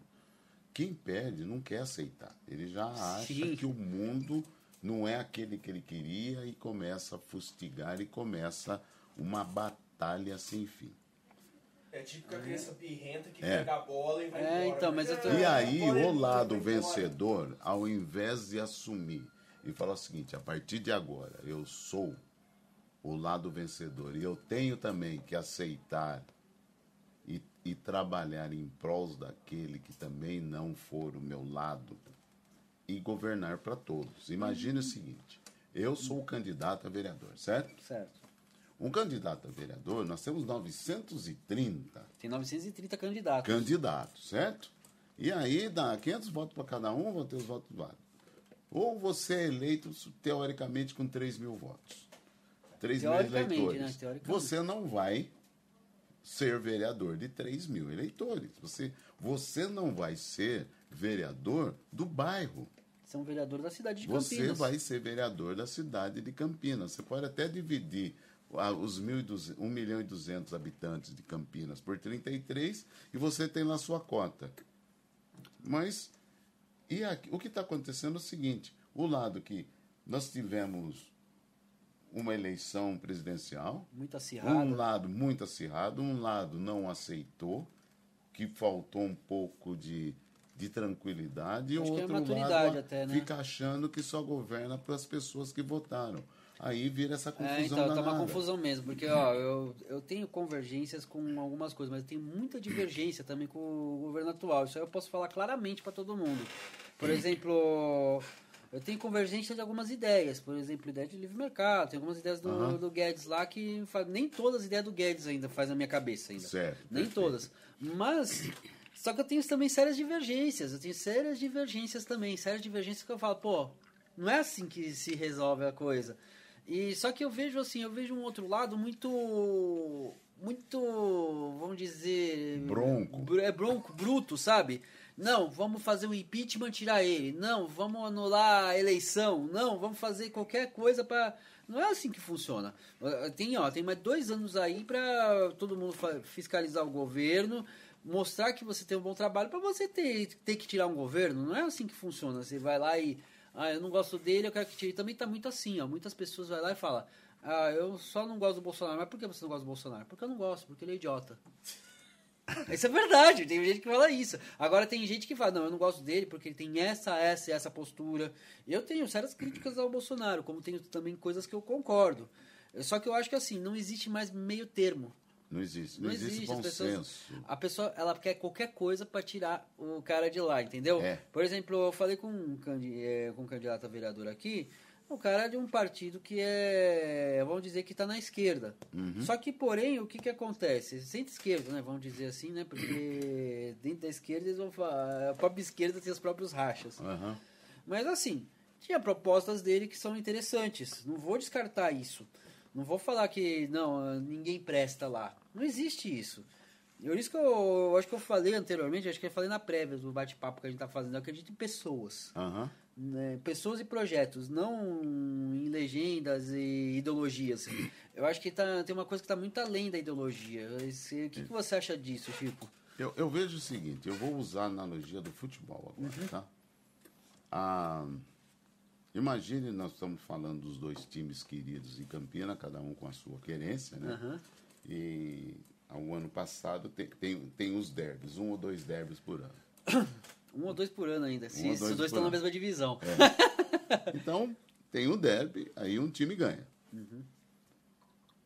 S2: quem perde não quer aceitar. Ele já acha
S1: Sim.
S2: que o mundo não é aquele que ele queria e começa a fustigar e começa uma batalha sem fim.
S3: É típica criança birrenta que
S2: É.
S3: pega a bola e vai
S1: É,
S3: embora.
S1: então, mas eu tô-
S2: E aí,
S3: é
S2: o lado vencedor, ao invés de assumir e falar o seguinte: a partir de agora, eu sou o lado vencedor e eu tenho também que aceitar e, e trabalhar em prol daquele que também não for o meu lado e governar para todos. Imagine o seguinte: eu sou o candidato a vereador, certo?
S1: Certo.
S2: Um candidato a vereador, nós temos 930
S1: Tem 930 candidatos.
S2: candidatos, certo? E aí dá 500 votos para cada um, vão ter os votos válidos. Ou você é eleito, teoricamente, com 3 mil votos. 3 mil eleitores.
S1: né? Teoricamente.
S2: Você não vai ser vereador de 3 mil eleitores. Você, você não vai ser vereador do bairro.
S1: São vereador da cidade de
S2: Você
S1: Campinas.
S2: vai ser vereador da cidade de Campinas. Você pode até dividir ah, os 1.200 1 milhão e 200 habitantes de Campinas por 33 e você tem lá sua cota. Mas e aqui- o que está acontecendo é o seguinte: o lado que nós tivemos uma eleição presidencial,
S1: Muito acirrado.
S2: um lado muito acirrado, um lado não aceitou, que faltou um pouco de, de tranquilidade, e o
S1: Acho é
S2: outro
S1: maturidade
S2: lado
S1: até, né?
S2: fica achando que só governa para as pessoas que votaram. Aí vira essa confusão
S1: É, então, tá uma confusão mesmo, porque ó, eu, eu tenho convergências com algumas coisas, mas tenho muita divergência também com o governo atual. Isso aí eu posso falar claramente para todo mundo. Por exemplo, eu tenho convergência de algumas ideias, por exemplo, ideia de livre mercado, tem algumas ideias do, do Guedes lá que fa- nem todas as ideias do Guedes ainda faz na minha cabeça ainda.
S2: Certo,
S1: Nem
S2: perfeito.
S1: todas. Mas só que eu tenho também sérias divergências, eu tenho sérias divergências também, sérias divergências que eu falo, pô, não é assim que se resolve a coisa. E só que eu vejo assim, eu vejo um outro lado muito muito, vamos dizer,
S2: Bronco.
S1: br- é bronco, bruto, sabe? Não, vamos fazer o impeachment tirar ele. Não, vamos anular a eleição. Não, vamos fazer qualquer coisa para não é assim que funciona. Eh, Tem, ó, tem mais dois anos aí para todo mundo fiscalizar o governo, mostrar que você tem um bom trabalho para você ter, ter que tirar um governo. Não é assim que funciona. Você vai lá e ah, eu não gosto dele, eu quero que tire. Também tá muito assim, ó. Muitas pessoas vai lá e falam, ah, eu só não gosto do Bolsonaro. Mas por que você não gosta do Bolsonaro? Porque eu não gosto, porque ele é idiota. Isso é verdade, tem gente que fala isso. Agora tem gente que fala, não, eu não gosto dele porque ele tem essa, essa e essa postura. Eu tenho sérias críticas ao Bolsonaro, como tenho também coisas que eu concordo. Só que eu acho que assim, não existe mais meio termo.
S2: Não existe. Não,
S1: Não
S2: existe,
S1: existe,
S2: bom
S1: as pessoas-
S2: senso.
S1: A pessoa, ela quer qualquer coisa para tirar o cara de lá, entendeu?
S2: É.
S1: Por exemplo, eu falei com um, eh, com um candidato a vereador aqui, O cara é de um partido que é, vamos dizer, que está na esquerda.
S2: Uhum.
S1: Só que, porém, o que, que acontece? Centro-esquerda, né? Vamos dizer assim, né? Porque dentro da esquerda eles vão falar. A própria esquerda tem os próprios rachas.
S2: Aham.
S1: Mas assim, tinha propostas dele que são interessantes. Não vou descartar isso. Não vou falar que não, ninguém presta lá. Não existe isso. Por isso que eu, eu acho que eu falei anteriormente, acho que eu falei na prévia do bate-papo que a gente está fazendo. Eu acredito em pessoas.
S2: Aham.
S1: Né, pessoas e projetos, não em legendas e ideologias. Eu acho que tá, tem uma coisa que está muito além da ideologia. Esse- o que, que você acha disso, Chico?
S2: Eu, eu vejo o seguinte, eu vou usar a analogia do futebol agora, tá? Ah, imagine, nós estamos falando dos dois times queridos em Campina, cada um com a sua querência, né?
S1: Aham.
S2: E ao ano passado tem, tem, tem os derbys, um ou dois derbys por ano.
S1: Um ou dois por ano ainda. Se,
S2: Um
S1: se
S2: dois
S1: os dois estão na
S2: ano.
S1: mesma divisão.
S2: Então, tem o derby, aí um time ganha.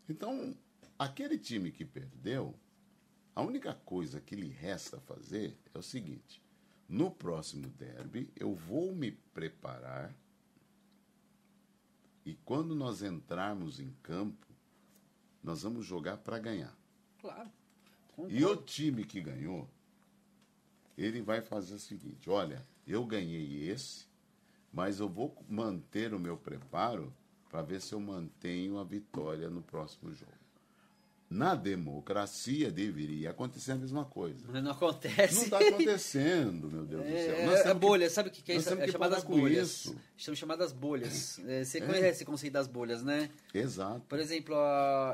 S2: Então, aquele time que perdeu, a única coisa que lhe resta fazer é o seguinte: no próximo derby, eu vou me preparar e quando nós entrarmos em campo, nós vamos jogar para ganhar.
S1: Claro.
S2: E o time que ganhou, ele vai fazer o seguinte: olha, eu ganhei esse, mas eu vou manter o meu preparo para ver se eu mantenho a vitória no próximo jogo. Na democracia deveria acontecer a mesma coisa.
S1: Mas não acontece.
S2: Não está acontecendo, meu Deus do céu.
S1: É,
S2: Nós
S1: é,
S2: temos que-
S1: bolha, sabe o que, é isso? É chamadas bolhas.
S2: isso.
S1: São chamadas bolhas. É, você conhece esse conceito das bolhas, né?
S2: Exato,
S1: Por exemplo,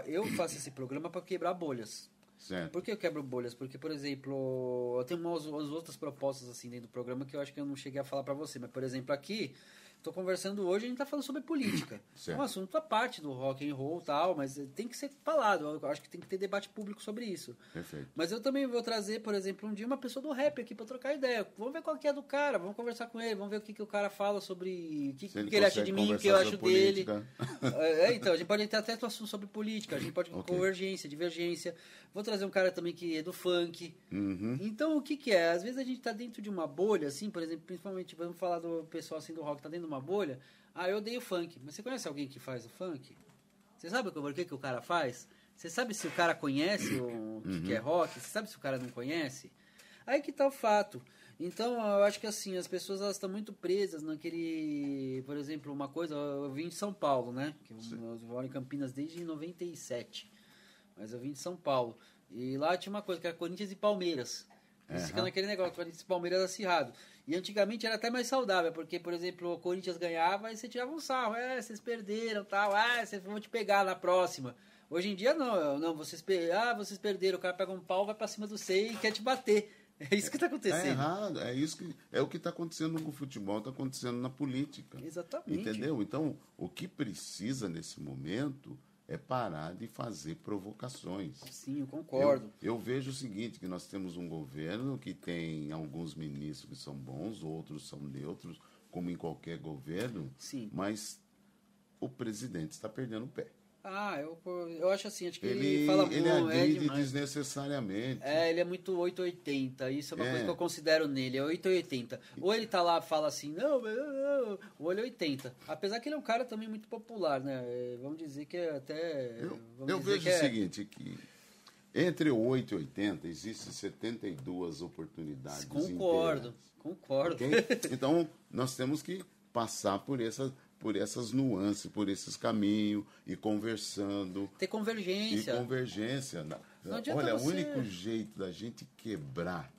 S1: eu faço esse programa para quebrar bolhas.
S2: Certo.
S1: Por que eu quebro bolhas? Porque, por exemplo, eu tenho umas, umas outras propostas assim dentro do programa que eu acho que eu não cheguei a falar para você. Mas, por exemplo, aqui, tô conversando hoje, a gente tá falando sobre política.
S2: Certo.
S1: É um assunto à parte do rock and roll e tal, mas tem que ser falado. Eu acho que tem que ter debate público sobre isso.
S2: Perfeito.
S1: Mas eu também vou trazer, por exemplo, um dia uma pessoa do rap aqui para trocar ideia. Vamos ver qual que é do cara, vamos conversar com ele, vamos ver o que, que o cara fala sobre o que,
S2: Se
S1: que ele acha de mim, o que eu acho
S2: sobre
S1: dele.
S2: política.
S1: É, então, a gente pode ter até um assunto sobre política, a gente pode
S2: Ok.
S1: convergência, divergência. Vou trazer um cara também que é do funk.
S2: Uhum.
S1: Então, o que que é? Às vezes a gente tá dentro de uma bolha, assim, por exemplo, principalmente, vamos falar do pessoal assim do rock, tá dentro de uma bolha. Ah, eu odeio funk. Mas você conhece alguém que faz o funk? Você sabe o que, que o cara faz? Você sabe se o cara conhece o que, que é rock? Você sabe se o cara não conhece? Aí que tá o fato. Então, eu acho que assim, as pessoas elas estão muito presas naquele, por exemplo, uma coisa, eu vim de São Paulo, né? Que eu, eu moro em Campinas desde 97. Mas eu vim de São Paulo. E lá tinha uma coisa que era Corinthians e Palmeiras.
S2: Aham.
S1: ficam naquele negócio, Corinthians e Palmeiras acirrado. E antigamente era até mais saudável, porque, por exemplo, o Corinthians ganhava e você tirava um sarro. É, vocês perderam tal. Ah, vocês vão te pegar na próxima. Hoje em dia não, não, vocês, ah, vocês perderam, o cara pega um pau, vai pra cima do você e quer te bater. É isso que tá
S2: É
S1: acontecendo.
S2: errado, é isso que é o que está acontecendo com o futebol, está acontecendo na política.
S1: Exatamente.
S2: Entendeu? Então, o que precisa nesse momento é parar de fazer provocações.
S1: Sim, eu concordo.
S2: Eu, eu vejo o seguinte, que nós temos um governo que tem alguns ministros que são bons, outros são neutros, como em qualquer governo,
S1: Sim.
S2: mas o presidente está perdendo o pé.
S1: Ah, eu, eu acho assim, acho que ele,
S2: Ele,
S1: fala
S2: ele
S1: muito, é
S2: agride
S1: demais.
S2: desnecessariamente.
S1: É, ele é muito 880. Isso é uma
S2: É.
S1: coisa que eu considero nele, é 880. Ou ele tá lá e fala assim, não, não, ou ele é 80. Apesar que ele é um cara também muito popular, né? É, Vamos dizer que é até.
S2: Eu, eu vejo
S1: que
S2: o
S1: é-
S2: seguinte, que entre o 8 e 80 existem 72 oportunidades
S1: Concordo,
S2: inteiras,
S1: concordo.
S2: ok? Então, nós temos que passar por essas, por essas nuances, por esses caminhos, e conversando,
S1: Ter
S2: e
S1: convergência.
S2: convergência. Na-
S1: Não
S2: Olha,
S1: você-
S2: o único jeito da gente quebrar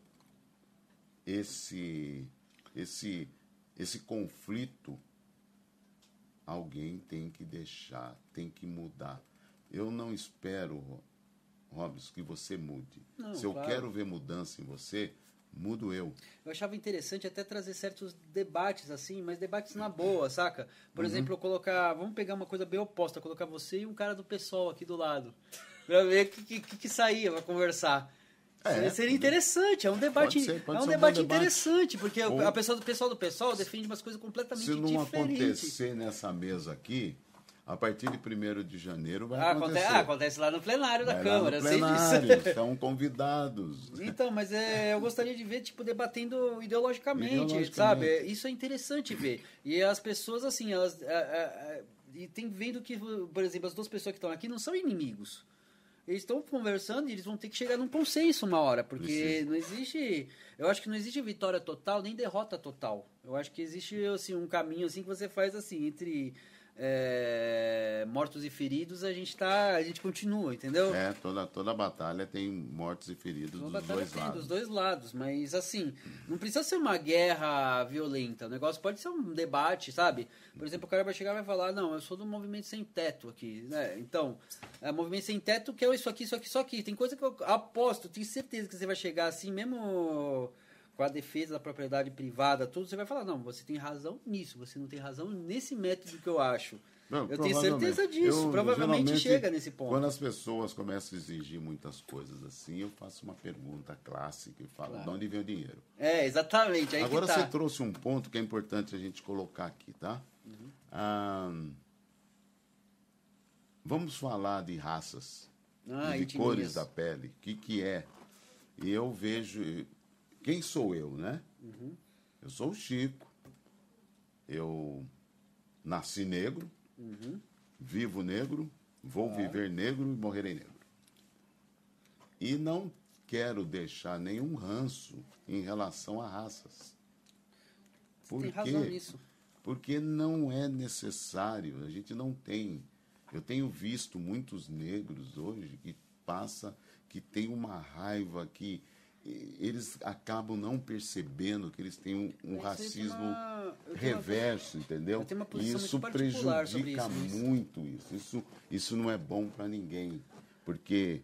S2: esse, esse, esse conflito, alguém tem que deixar, tem que mudar. Eu não espero, Robson, que você mude.
S1: Não,
S2: Se eu
S1: claro.
S2: quero ver mudança em você, mudo eu.
S1: Eu achava interessante até trazer certos debates assim, mas debates na boa, saca? Por
S2: Uhum.
S1: exemplo, eu colocar. Vamos pegar uma coisa bem oposta, colocar você e um cara do pessoal aqui do lado. Pra ver o que, que, que saía pra conversar.
S2: É,
S1: seria, interessante, é um debate,
S2: ser,
S1: é um
S2: um
S1: debate interessante, porque
S2: Ou-
S1: a pessoa do pessoal do pessoal defende umas coisas completamente
S2: Se não
S1: diferentes.
S2: acontecer nessa mesa aqui, A partir de 1 de janeiro vai
S1: Ah,
S2: acontecer.
S1: acontece, ah, acontece lá no plenário da
S2: Vai lá
S1: Câmara,
S2: no
S1: eu sei
S2: plenário. Estão convidados.
S1: Então, mas é, eu gostaria de ver, tipo, debatendo ideologicamente,
S2: Ideologicamente.
S1: sabe? É, Isso é interessante ver. E as pessoas, assim, elas... é, é, e tem vendo que, por exemplo, as duas pessoas que estão aqui não são inimigos. Eles estão conversando e eles vão ter que chegar num consenso uma hora, porque
S2: Precisa.
S1: não existe... Eu acho que não existe vitória total, nem derrota total. Eu acho que existe, assim, um caminho, assim, que você faz, assim, entre... é, mortos e feridos, a gente tá, a gente continua, entendeu?
S2: É, toda, toda batalha tem mortos e feridos
S1: Uma
S2: dos
S1: batalha
S2: dois
S1: tem
S2: lados.
S1: dos dois lados, mas assim, não precisa ser uma guerra violenta. O negócio pode ser um debate, sabe? Por exemplo, o cara vai chegar e vai falar, não, eu sou do movimento sem teto aqui, né? Então, é, movimento sem teto que é isso aqui, isso aqui, isso aqui. Tem coisa que eu aposto, tenho certeza que você vai chegar assim, mesmo com a defesa da propriedade privada, tudo, você vai falar, não, você tem razão nisso, você não tem razão nesse método que eu acho.
S2: Não,
S1: eu tenho certeza disso,
S2: Eu,
S1: provavelmente chega nesse ponto.
S2: Quando as pessoas começam a exigir muitas coisas assim, eu faço uma pergunta clássica e falo,
S1: Claro.
S2: de onde vem o dinheiro?
S1: É, exatamente,
S2: Agora
S1: tá.
S2: você trouxe um ponto que é importante a gente colocar aqui, tá?
S1: Uhum.
S2: Ah, vamos falar de raças,
S1: Ah,
S2: de cores da pele. O que, que é? E eu vejo. Quem sou eu, né?
S1: Uhum.
S2: Eu sou o Chico. Eu nasci negro,
S1: Uhum.
S2: vivo negro, vou
S1: Ah.
S2: viver negro e morrerei negro. E não quero deixar nenhum ranço em relação a raças. Por
S1: Tem razão nisso.
S2: Porque não é necessário, a gente não tem. Eu tenho visto muitos negros hoje que passa, que tem uma raiva que eles acabam não percebendo que eles têm um, um racismo
S1: uma- tenho uma-
S2: reverso, entendeu? E isso prejudica
S1: isso,
S2: muito isso. Isso, isso não é bom para ninguém, porque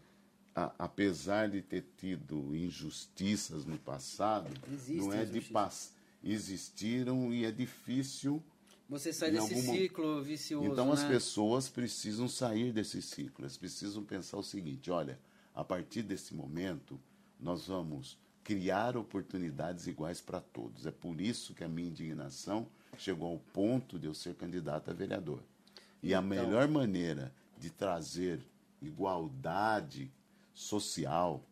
S2: a- apesar de ter tido injustiças no passado,
S1: Existem
S2: não é de pas- existiram e é difícil
S1: Você sai desse
S2: algum
S1: ciclo vicioso,
S2: então as
S1: né?
S2: pessoas precisam sair desse ciclo, elas precisam pensar o seguinte: olha, a partir desse momento nós vamos criar oportunidades iguais para todos. É por isso que a minha indignação chegou ao ponto de eu ser candidato a vereador. E a
S1: Então.
S2: melhor maneira de trazer igualdade social,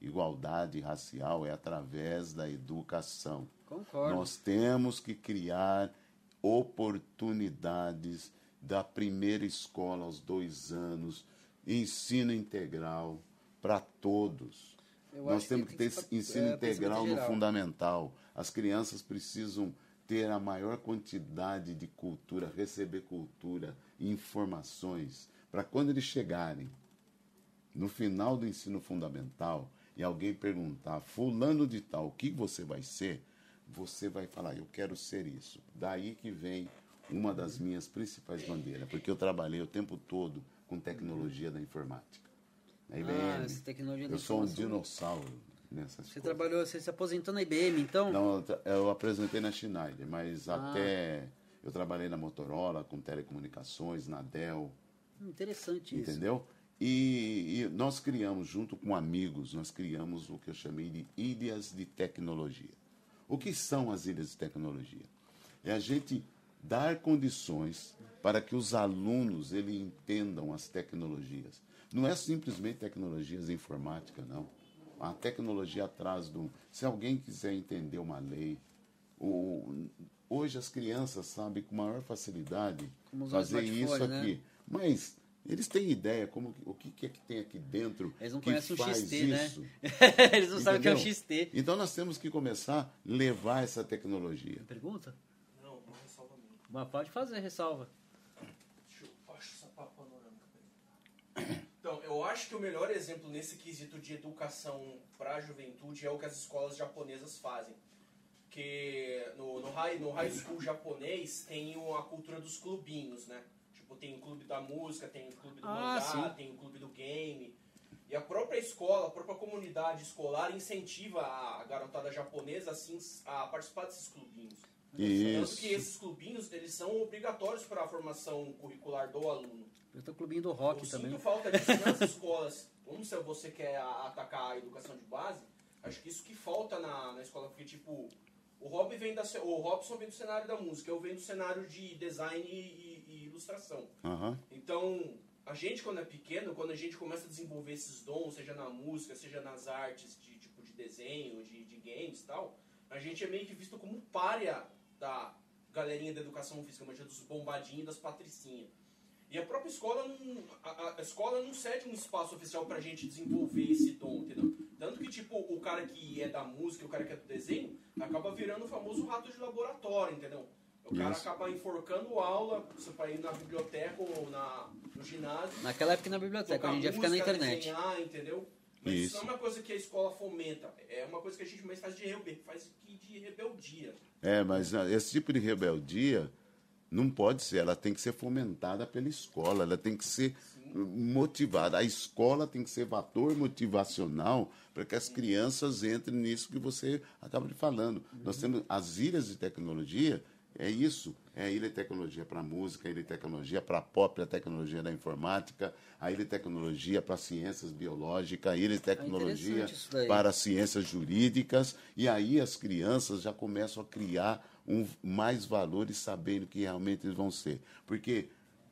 S2: igualdade racial é através da educação.
S1: Concordo.
S2: Nós temos que criar oportunidades da primeira escola aos dois anos, ensino integral para todos.
S1: Eu
S2: Nós temos que
S1: tem
S2: ter ensino
S1: é,
S2: integral no fundamental. As crianças precisam ter a maior quantidade de cultura, receber cultura informações, para quando eles chegarem no final do ensino fundamental e alguém perguntar, fulano de tal, o que você vai ser? Você vai falar, eu quero ser isso. Daí que vem uma das minhas principais bandeiras, porque eu trabalhei o tempo todo com tecnologia da informática. Na IBM.
S1: Ah, essa tecnologia
S2: eu sou um dinossauro nessas
S1: Você
S2: coisas.
S1: trabalhou, você se aposentou na IBM, então?
S2: Não, eu apresentei na Schneider, mas
S1: Ah.
S2: até eu trabalhei na Motorola, com telecomunicações, na Dell,
S1: Hum, Interessante isso.
S2: entendeu? E, e nós criamos, junto com amigos, nós criamos o que eu chamei de ilhas de tecnologia. O que são as ilhas de tecnologia? É a gente dar condições para que os alunos eles entendam as tecnologias. Não é simplesmente tecnologias de informática, não. A tecnologia atrás do. Se alguém quiser entender uma lei, o, hoje as crianças sabem com maior facilidade fazer isso
S1: né?
S2: aqui. Mas eles têm ideia como que- o que, é que tem aqui dentro
S1: Eles não
S2: que
S1: conhecem o
S2: faz
S1: XT, né?
S2: isso.
S1: Eles não sabem o que é o? XT.
S2: Então nós temos que começar a levar essa tecnologia.
S1: Pergunta?
S3: Não, uma ressalva minha.
S1: Mas pode fazer, ressalva.
S3: Deixa eu achar essa pa- panorâmica. peraí. Então, eu acho que o melhor exemplo nesse quesito de educação para a juventude é o que as escolas japonesas fazem. Que no, no, high, no high school japonês tem a cultura dos clubinhos, né? Tipo, tem o clube da música, tem o clube do
S1: Ah,
S3: mangá,
S1: sim.
S3: tem o clube do game. E a própria escola, a própria comunidade escolar incentiva a garotada japonesa assim, a participar desses clubinhos. Tanto
S2: Isso.
S3: que esses clubinhos, eles são obrigatórios para a formação curricular do aluno.
S1: Eu tô clubinho do rock
S3: Eu
S1: também.
S3: sinto falta disso nas escolas. Como se você quer atacar a educação de base, acho que isso que falta na, na escola, porque tipo, o Rob vem da, o Robson vem do cenário da música, eu venho do cenário de design e, e ilustração.
S2: Aham.
S3: Então, a gente quando é pequeno, quando a gente começa a desenvolver esses dons, seja na música, seja nas artes de tipo de desenho, de, de games e tal, a gente é meio que visto como párea da galerinha da educação física, mas dos bombadinhos e das patricinhas. E a própria escola não. A, a escola não cede um espaço oficial pra gente desenvolver esse dom, entendeu? Tanto que, tipo, o cara que é da música, o cara que é do desenho, acaba virando o famoso rato de laboratório, entendeu? O cara
S2: Isso.
S3: acaba enforcando aula, você vai ir na biblioteca ou na, no ginásio.
S1: Naquela época na biblioteca, hoje em dia fica na internet.
S3: Desenhar, entendeu? Mas isso.
S2: Isso.
S3: não é uma coisa que a escola fomenta. É uma coisa que a gente mais faz de, rebe faz de rebeldia.
S2: É, mas ah, esse tipo de rebeldia não pode ser, ela tem que ser fomentada pela escola, ela tem que ser motivada. A escola tem que ser fator motivacional para que as crianças entrem nisso que você acaba de falando. Nós temos as ilhas de tecnologia, é isso. É a ilha de tecnologia para música, a ilha de tecnologia para pop, a tecnologia da informática, a ilha de tecnologia para ciências biológicas, a ilha de tecnologia
S1: interessante isso daí.
S2: para ciências jurídicas, e aí as crianças já começam a criar um, mais valores sabendo que realmente eles vão ser. Porque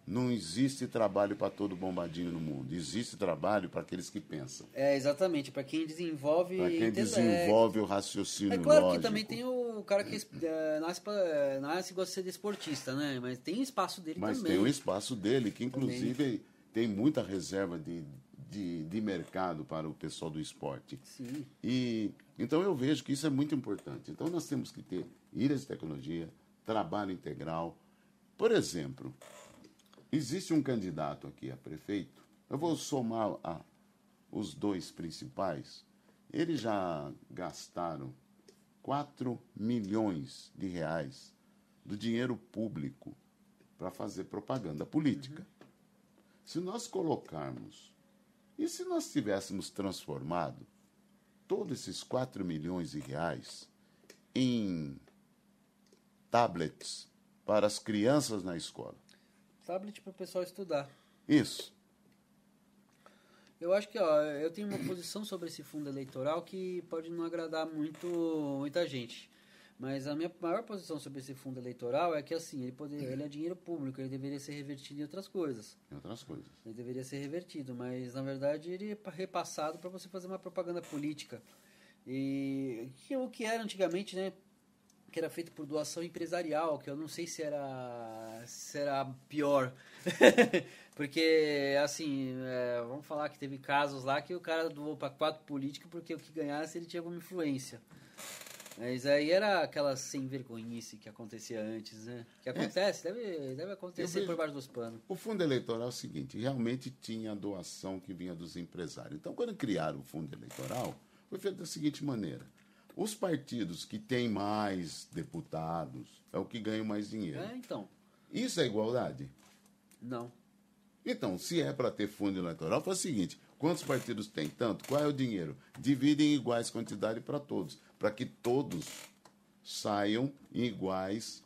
S2: não existe trabalho para todo bombadinho no mundo, existe trabalho para aqueles que pensam,
S1: É, exatamente, pra quem desenvolve
S2: para quem desenvolve o raciocínio
S1: É claro
S2: lógico.
S1: que também tem o cara que é, nasce, pra, é, nasce e gosta de ser desportista, né? Mas tem espaço dele
S2: Mas
S1: também.
S2: tem um espaço dele, que inclusive tem muita reserva de, de, de mercado para o pessoal do esporte.
S1: Sim.
S2: E então eu vejo que isso é muito importante. Então nós temos que ter ilhas de tecnologia, trabalho integral. Por exemplo, existe um candidato aqui a prefeito. Eu vou somar a- os dois principais. Eles já gastaram 4 milhões de reais do dinheiro público para fazer propaganda política. Se nós colocarmos, e se nós tivéssemos transformado todos esses 4 milhões de reais em tablets para as crianças na escola?
S1: Tablet pro pessoal estudar.
S2: Isso.
S1: Eu acho que, ó, eu tenho uma posição sobre esse fundo eleitoral que pode não agradar muito muita gente. Mas a minha maior posição sobre esse fundo eleitoral é que, assim, ele, poder, ele é dinheiro público, ele deveria ser revertido em outras coisas.
S2: E outras coisas.
S1: Ele deveria ser revertido, mas na verdade ele é pa- repassado para você fazer uma propaganda política. E que o que era antigamente, né? Que era feito por doação empresarial, que eu não sei se era, se era pior. porque, assim, é, vamos falar que teve casos lá que o cara doou para quatro políticos porque o que ganhasse ele tinha alguma influência. Mas aí era aquela sem vergonhice que acontecia antes, né? Que acontece, deve, deve acontecer
S2: vejo-
S1: por baixo dos panos.
S2: O fundo eleitoral é o seguinte, realmente tinha a doação que vinha dos empresários. Então, quando criaram o fundo eleitoral, foi feito da seguinte maneira. Os partidos que têm mais deputados é o que ganham mais dinheiro.
S1: É, então.
S2: Isso é igualdade?
S1: Não.
S2: Então, se é para ter fundo eleitoral, foi o seguinte: quantos partidos tem? Tanto. Qual é o dinheiro? Divide em iguais quantidade para todos, para que todos saiam em iguais,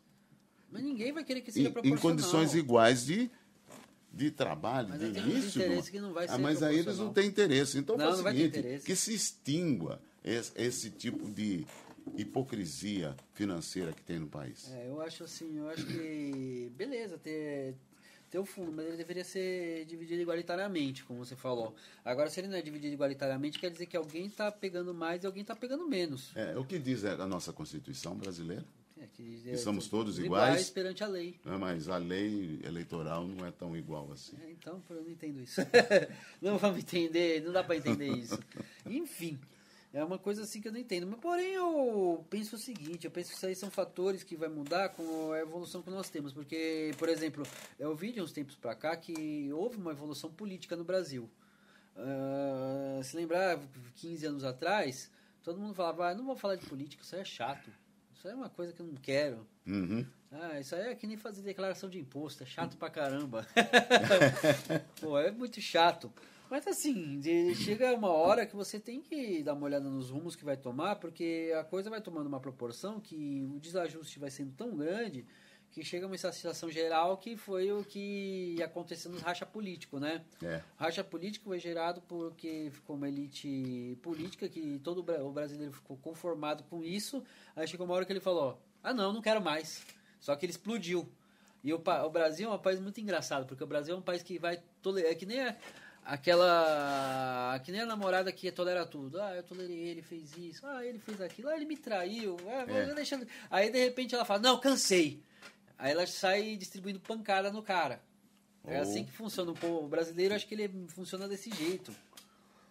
S1: Mas ninguém vai querer que
S2: em,
S1: seja
S2: em
S1: proporcional.
S2: condições iguais de, de trabalho,
S1: Mas
S2: de início.
S1: vai
S2: ah, mas aí eles não têm interesse. Então
S1: Não,
S2: foi o seguinte: que se extingua esse, esse tipo de hipocrisia financeira que tem no país.
S1: É, eu acho assim, eu acho que beleza ter ter o fundo, mas ele deveria ser dividido igualitariamente, como você falou. Agora, se ele não é dividido igualitariamente, quer dizer que alguém está pegando mais e alguém está pegando menos.
S2: É, o que diz a nossa Constituição brasileira?
S1: É, que,
S2: Que somos todos
S1: iguais
S2: iguais?
S1: perante a lei.
S2: mas a lei eleitoral não é tão igual assim.
S1: É, então, eu não entendo isso. não vamos entender, não dá para entender isso. Enfim, é uma coisa assim que eu não entendo. Mas, porém, eu penso o seguinte: eu penso que isso aí são fatores que vai mudar com a evolução que nós temos. Porque, por exemplo, eu vi de uns tempos para cá que houve uma evolução política no Brasil. Ah, se lembrar, 15 anos atrás, todo mundo falava: ah, não vou falar de política, isso aí é chato. Isso aí é uma coisa que eu não quero.
S2: Uhum.
S1: Ah, isso aí é que nem fazer declaração de imposto, é chato pra caramba. Pô, é muito chato. Mas assim, chega uma hora que você tem que dar uma olhada nos rumos que vai tomar, porque a coisa vai tomando uma proporção que o desajuste vai sendo tão grande que chega uma sensação geral que foi o que aconteceu nos racha político, né?
S2: É.
S1: Racha político foi gerado porque ficou uma elite política que todo o bra- o brasileiro ficou conformado com isso. Aí chegou uma hora que ele falou: Ah, não, não quero mais. Só que ele explodiu. E o, o Brasil é um país muito engraçado, porque o Brasil é um país que vai tolerar. É que nem a- aquela. Que nem a namorada que tolera tudo. Ah, eu tolerei ele, fez isso. Ah, ele fez aquilo. Ah, ele me traiu. Ah,
S2: É.
S1: deixando... Aí de repente ela fala: Não, cansei. Aí ela sai distribuindo pancada no cara. É
S2: Ou-
S1: assim que funciona. O povo brasileiro, acho que ele funciona desse jeito.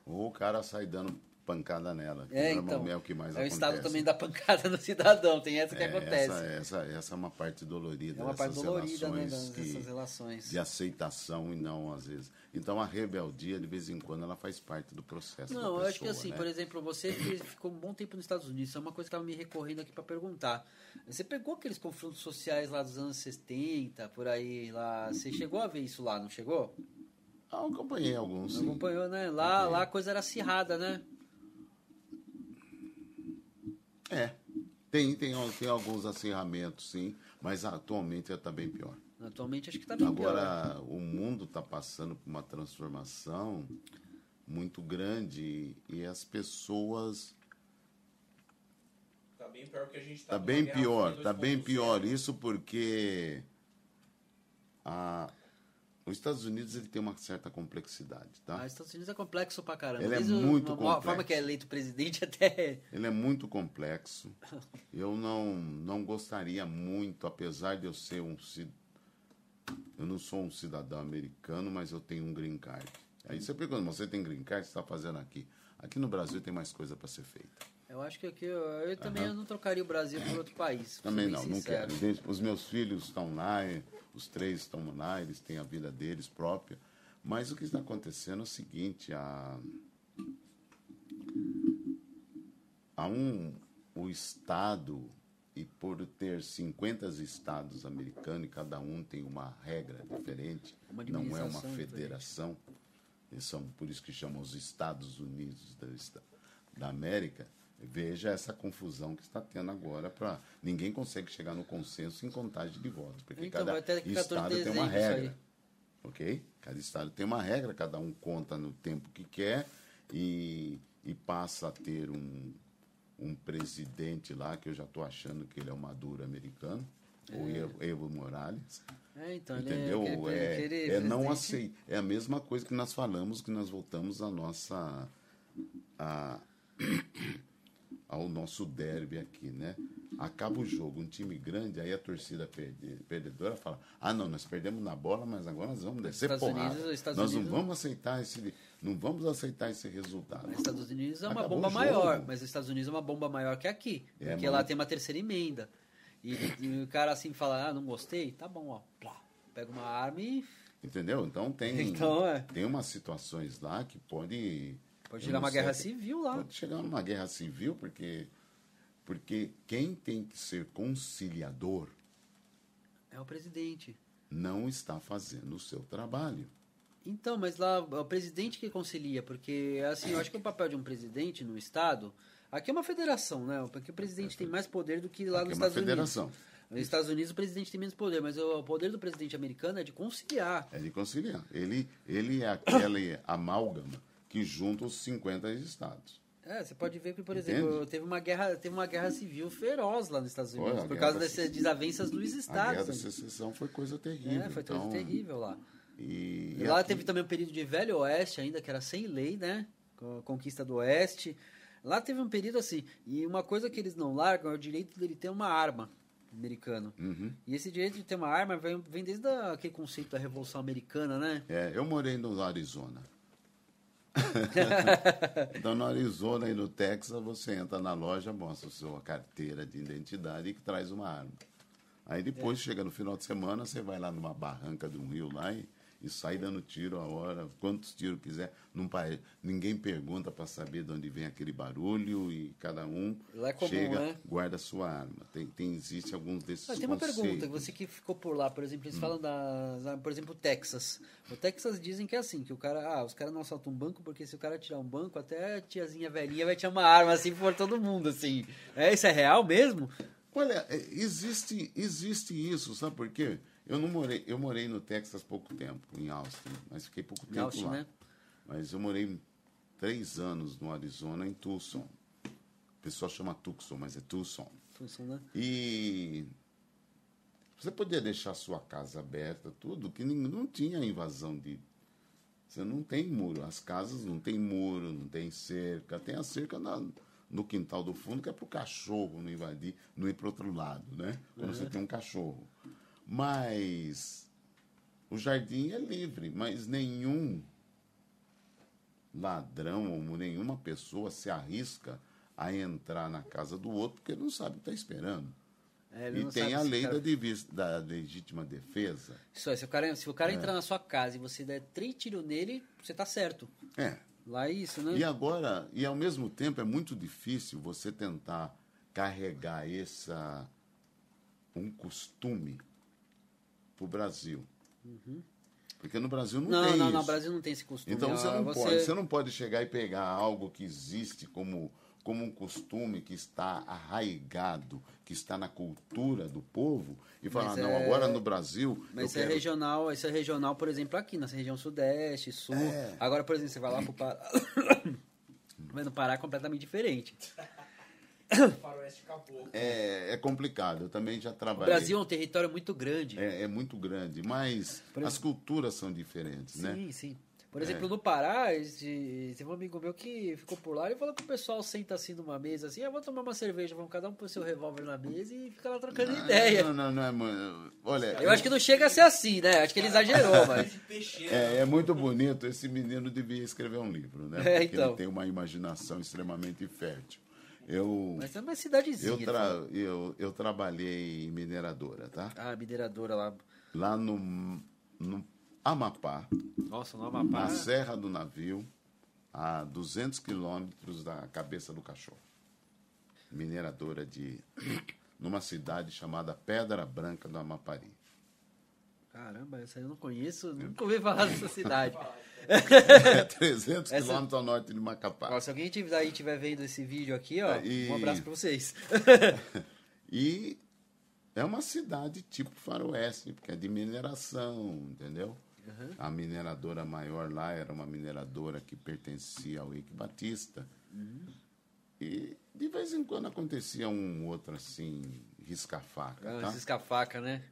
S2: Ou o cara sai dando pancada nela. que
S1: É, então.
S2: é o que mais
S1: é o
S2: acontece.
S1: Estado também dá pancada no cidadão, tem essa que
S2: É,
S1: acontece.
S2: Essa, essa, essa é uma parte dolorida
S1: é uma parte dolorida, né, das-
S2: que-
S1: dessas relações.
S2: de aceitação e não às vezes. Então a rebeldia de vez em quando ela faz parte do processo. da
S1: Não, eu acho que
S2: pessoa,
S1: assim,
S2: né?
S1: por exemplo, você ficou um bom tempo nos Estados Unidos, isso é uma coisa que estava me recorrendo aqui para perguntar. Você pegou aqueles confrontos sociais lá dos anos 70, por aí, lá. Você chegou a ver isso lá, não chegou?
S2: Ah, acompanhei alguns. Sim.
S1: acompanhou, né? Lá, lá a coisa era acirrada, né?
S2: É. Tem, tem, tem alguns acirramentos, sim, mas atualmente está bem pior.
S1: Atualmente acho que tá bem pior. né?
S2: Agora, o mundo está passando por uma transformação muito grande e as pessoas.
S3: Tá bem pior que a gente tá
S2: Tá
S3: numa
S2: bem pior,
S3: Fria
S2: tá bem
S3: 2.0.
S2: pior. Isso porque a, os Estados Unidos ele tem uma certa complexidade, tá?
S1: Ah, os Estados Unidos é complexo pra caramba.
S2: Ele é
S1: Desde o-
S2: muito
S1: a
S2: complexo.
S1: forma que é eleito presidente até.
S2: Ele é muito complexo. Eu não, não gostaria muito, apesar de eu ser um eu não sou um cidadão americano, mas eu tenho um green card. Aí você pergunta, você tem green card, o que você está fazendo aqui? Aqui no Brasil tem mais coisa para ser feita.
S1: Eu acho que aqui eu, eu também eu não trocaria o Brasil por outro país.
S2: Também não, não quero. Os meus filhos estão lá, os três estão lá, eles têm a vida deles própria. Mas o que está acontecendo é o seguinte, a, há um, o Estado, e por ter 50 estados americanos, e cada um tem uma regra diferente,
S1: Uma
S2: não é uma federação, são, por isso que chamam os Estados Unidos da, da América, veja essa confusão que está tendo agora para ninguém consegue chegar no consenso em contagem de votos, porque
S1: Então,
S2: cada
S1: vai até 14 de
S2: estado tem uma regra. Ok? Cada estado tem uma regra, cada um conta no tempo que quer e, e passa a ter um, um presidente lá, que eu já estou achando que ele é o Maduro americano, ou Evo, Evo Morales.
S1: É, então,
S2: Entendeu?
S1: ele é,
S2: É, é não aceitar. É a mesma coisa que nós falamos que nós voltamos à nossa. A, ao nosso derby aqui, né? Acaba o jogo, um time grande, aí a torcida perde, perdedora fala: ah, não, nós perdemos na bola, mas agora nós vamos descer
S1: Estados
S2: porrada.
S1: Unidos-
S2: nós
S1: Unidos-
S2: não vamos aceitar esse, não vamos aceitar esse resultado.
S1: Os Estados Unidos é uma
S2: Acabou
S1: bomba maior, mas os Estados Unidos é uma bomba maior que aqui.
S2: É,
S1: porque
S2: mano.
S1: lá tem uma terceira emenda. E, e o cara assim fala, ah, não gostei, tá bom, ó. Plá, Pega uma arma e
S2: Entendeu? Então tem,
S1: Então, é.
S2: tem umas situações lá que pode.
S1: Pode
S2: não
S1: uma guerra civil lá.
S2: Pode chegar numa guerra civil, porque, porque quem tem que ser conciliador
S1: É o presidente.
S2: não está fazendo o seu trabalho.
S1: Então, mas lá é o presidente que concilia, porque assim, eu acho que o papel de um presidente no Estado. Aqui é uma federação, né? Porque o presidente tem mais poder do que lá nos
S2: é uma
S1: Estados
S2: federação.
S1: Unidos. Nos Estados Unidos o presidente tem menos poder, mas o poder do presidente americano é de conciliar.
S2: É de conciliar. Ele, ele é aquele amálgama que junta os 50 estados.
S1: É, você pode ver que, por
S2: Entende?
S1: exemplo, teve uma guerra, teve uma guerra civil feroz lá nos Estados Unidos, por causa dessas desavenças dos
S2: A guerra
S1: estados.
S2: da
S1: né?
S2: secessão foi coisa terrível.
S1: É, foi
S2: então,
S1: coisa terrível lá.
S2: E,
S1: E lá
S2: aqui-
S1: teve também um período de Velho Oeste ainda, que era sem lei, né? Conquista do Oeste. Lá teve um período assim. E uma coisa que eles não largam é o direito dele ter uma arma americano.
S2: Uhum.
S1: E esse direito de ter uma arma vem, vem desde a- aquele conceito da Revolução Americana, né?
S2: É, eu morei no Arizona. então, no Arizona e no Texas, você entra na loja, mostra a sua carteira de identidade e traz uma arma. Aí depois, chega no final de semana, você vai lá numa barranca de um rio lá e, e sai dando tiro a hora, quantos tiros quiser. Não, ninguém pergunta para saber de onde vem aquele barulho e cada um
S1: é comum,
S2: chega,
S1: né?
S2: guarda sua arma. Tem, tem, existe alguns desses
S1: Mas tem uma pergunta, você que ficou por lá, por exemplo,
S2: Hum.
S1: eles falam da, por exemplo, o Texas. O Texas dizem que é assim, que o cara, ah, os caras não assaltam um banco porque se o cara tirar um banco, até a tiazinha velhinha vai tirar uma arma assim por todo mundo, assim. É, isso é real mesmo?
S2: Olha, é, existe, existe isso, sabe por quê? Eu não morei, eu morei no Texas pouco tempo, em Austin, mas fiquei pouco
S1: Em
S2: tempo
S1: Austin,
S2: lá.
S1: né?
S2: Mas eu morei três anos no Arizona, em Tucson. O pessoal chama Tucson, mas é Tucson.
S1: Tucson, né?
S2: E Você podia deixar sua casa aberta, tudo, que não tinha invasão de. Você não tem muro. As casas não tem muro, não tem cerca. Tem a cerca na- no quintal do fundo, que é para o cachorro não invadir, não ir para outro lado, né? Quando você tem um cachorro. Mas o jardim é livre, mas nenhum ladrão ou nenhuma pessoa se arrisca a entrar na casa do outro porque não sabe o que está esperando.
S1: É, ele
S2: E tem a lei
S1: cara-
S2: da, da legítima defesa.
S1: Isso se o cara, se o cara
S2: É.
S1: entrar na sua casa e você der três tiros nele, você tá certo.
S2: É.
S1: Lá é isso, né?
S2: E agora, e ao mesmo tempo é muito difícil você tentar carregar essa um costume para o Brasil. Porque no Brasil não,
S1: Não,
S2: tem
S1: não,
S2: isso.
S1: no Brasil não tem esse costume.
S2: Então você
S1: Ah,
S2: não, pode, você não pode chegar e pegar algo que existe como, como um costume que está arraigado, que está na cultura do povo, e falar,
S1: Mas
S2: não,
S1: é-
S2: agora no Brasil.
S1: Mas isso é
S2: quero-
S1: regional, isso é regional, por exemplo, aqui, nessa região sudeste, sul.
S2: É.
S1: Agora, por exemplo, você vai lá pro Pará. Mas no Pará é completamente diferente.
S2: É, é complicado, eu também já
S1: O
S2: trabalhei.
S1: Brasil é um território muito grande.
S2: é, é muito grande, mas
S1: Por
S2: as culturas são diferentes,
S1: Sim,
S2: né?
S1: sim. Por exemplo,
S2: É.
S1: no Pará, teve um amigo meu que ficou por lá e falou que o pessoal senta assim numa mesa, assim, ah, vou tomar uma cerveja, vamos cada um pôr seu revólver na mesa e fica lá trocando ideia.
S2: Não, não, não é. mu- Olha,
S1: Eu acho que não chega a ser assim, né? Acho que ele exagerou, mas.
S2: É, é muito bonito. Esse menino devia escrever um livro, né?
S1: É,
S2: Porque
S1: então.
S2: ele tem uma imaginação extremamente fértil. Eu,
S1: Mas é uma cidadezinha.
S2: eu, tra-
S1: falou.
S2: eu, eu trabalhei em mineradora, tá?
S1: Ah, mineradora lá.
S2: Lá no, no Amapá,
S1: Nossa, no Amapá.
S2: na Serra do Navio, a 200 quilômetros da cabeça do cachorro. Mineradora de. numa cidade chamada Pedra Branca do Amapari.
S1: Caramba, essa aí eu não conheço, nunca ouvi falar dessa cidade.
S2: É 300
S1: Essa-
S2: quilômetros ao norte de Macapá.
S1: Ó, se alguém tiver aí estiver vendo esse vídeo aqui, ó,
S2: E-
S1: um abraço pra vocês.
S2: E é uma cidade tipo faroeste, porque é de mineração, entendeu? A mineradora maior lá era uma mineradora que pertencia ao Ike Batista. E de vez em quando acontecia um outro assim, risca-faca,
S1: Ah,
S2: tá?
S1: Esses faca, né?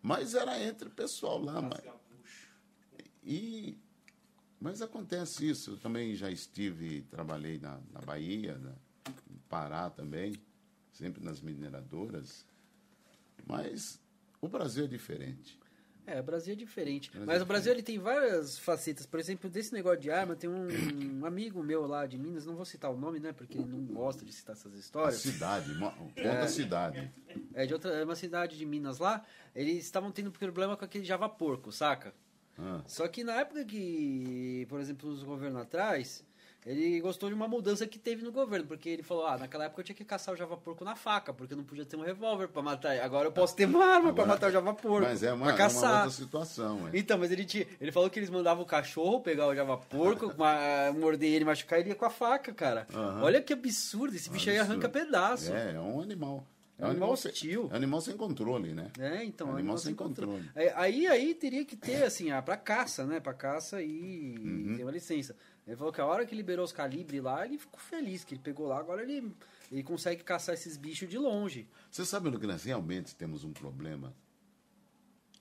S2: Mas era entre o pessoal lá. Mas, e, mas acontece isso. Eu também já estive, trabalhei na, na Bahia, na, em Pará também, sempre nas mineradoras. Mas o Brasil é diferente.
S1: É, o Brasil é diferente.
S2: Brasil
S1: Mas
S2: é
S1: o Brasil ele tem várias facetas. Por exemplo, desse negócio de arma, tem um, um amigo meu lá de Minas, não vou citar o nome, né? Porque ele não gosta de citar essas
S2: A
S1: histórias.
S2: cidade, mo- conta a cidade.
S1: É de outra, é uma cidade de Minas lá. Eles estavam tendo problema com aquele Java porco, saca?
S2: Ah,
S1: Só que na época que, por exemplo, os governos atrás, ele gostou de uma mudança que teve no governo, porque ele falou: ah, naquela época eu tinha que caçar o Java porco na faca, porque eu não podia ter um revólver pra matar. Agora eu posso ter uma arma pra
S2: Agora-
S1: matar o Java porco.
S2: mas é uma,
S1: pra
S2: é uma
S1: caçar.
S2: outra situação. É.
S1: Então, mas ele tinha, ele falou que eles mandavam o cachorro pegar o Java porco, ma- morder ele, machucar ele ia com a faca, cara.
S2: Aham.
S1: Olha que absurdo, esse bicho aí
S2: Absurdo.
S1: arranca pedaço.
S2: É, é um animal.
S1: É um animal
S2: sem-
S1: hostil.
S2: É um animal sem controle, né?
S1: É, então,
S2: Animal
S1: animal
S2: sem
S1: sem controle.
S2: controle.
S1: É, Aí, aí teria que ter, assim, ah, pra caça, né? Pra caça e
S2: Uhum.
S1: tem uma licença. Ele falou que a hora que liberou os calibres lá, ele ficou feliz, que ele pegou lá, agora ele, ele consegue caçar esses bichos de longe.
S2: Você sabe no que nós realmente temos um problema?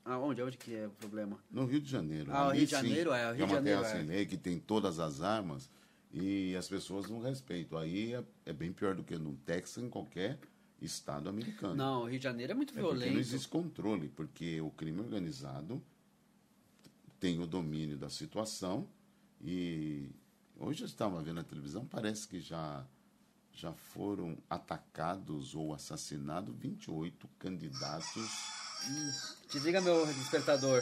S1: Aonde? Onde que é o problema?
S2: No Rio de Janeiro.
S1: Ah, o Rio de
S2: sim,
S1: Janeiro, é, o Rio
S2: é
S1: de
S2: uma
S1: Janeiro,
S2: terra
S1: é.
S2: sem lei, que tem todas as armas e as pessoas não respeitam. Aí é, é bem pior do que no Texas, em qualquer estado americano.
S1: Não, o Rio de Janeiro é muito
S2: É
S1: violento.
S2: não existe controle, porque o crime organizado tem o domínio da situação e hoje eu estava vendo na televisão, parece que já já foram atacados ou assassinados 28 candidatos.
S1: Desliga meu despertador.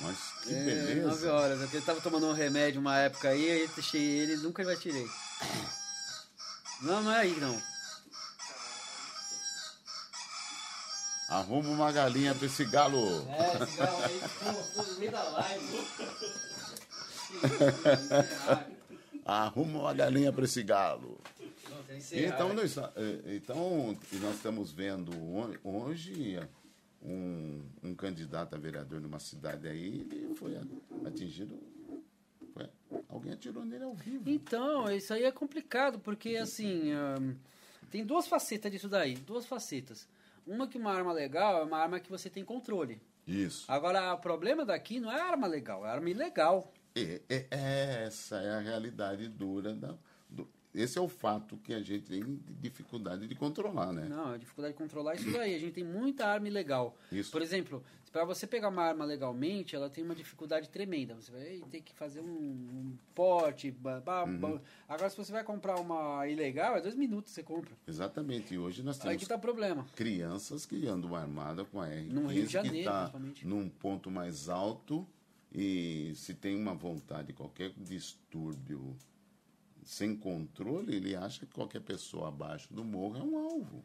S2: Mas que
S1: É,
S2: beleza!
S1: 9 horas, porque ele tava tomando um remédio uma época aí, aí eu deixei ele, nunca mais tirei. Não, não é aí não.
S2: Arruma uma galinha pra esse galo.
S1: É, esse galo aí, pô, no meio da live.
S2: Arruma uma galinha para esse galo. Então
S1: raro.
S2: nós, eh, então, e nós estamos vendo ho- hoje um, um candidato a vereador numa cidade aí, ele foi atingido. Alguém atirou nele ao vivo.
S1: Então, isso aí é complicado, porque assim, ahn, tem duas facetas disso daí, duas facetas. Uma que uma arma legal é uma arma que você tem controle.
S2: Isso.
S1: Agora, o problema daqui não é arma legal, é arma ilegal.
S2: É, é- é- essa é a realidade dura da. do- esse é o fato que a gente tem dificuldade de controlar, né?
S1: Não, a dificuldade de controlar é isso daí. A gente tem muita arma ilegal.
S2: Isso.
S1: Por exemplo, para você pegar uma arma legalmente, ela tem uma dificuldade tremenda. Você vai ter que fazer um, um porte.
S2: Uhum.
S1: Agora, se você vai comprar uma ilegal, é dois minutos que você compra.
S2: Exatamente. E hoje nós
S1: Aí
S2: temos
S1: que tá problema.
S2: crianças que andam armadas com a R15,
S1: No Rio de Janeiro,
S2: que está
S1: principalmente.
S2: num ponto mais alto e se tem uma vontade, qualquer distúrbio sem controle, ele acha que qualquer pessoa abaixo do morro é um alvo.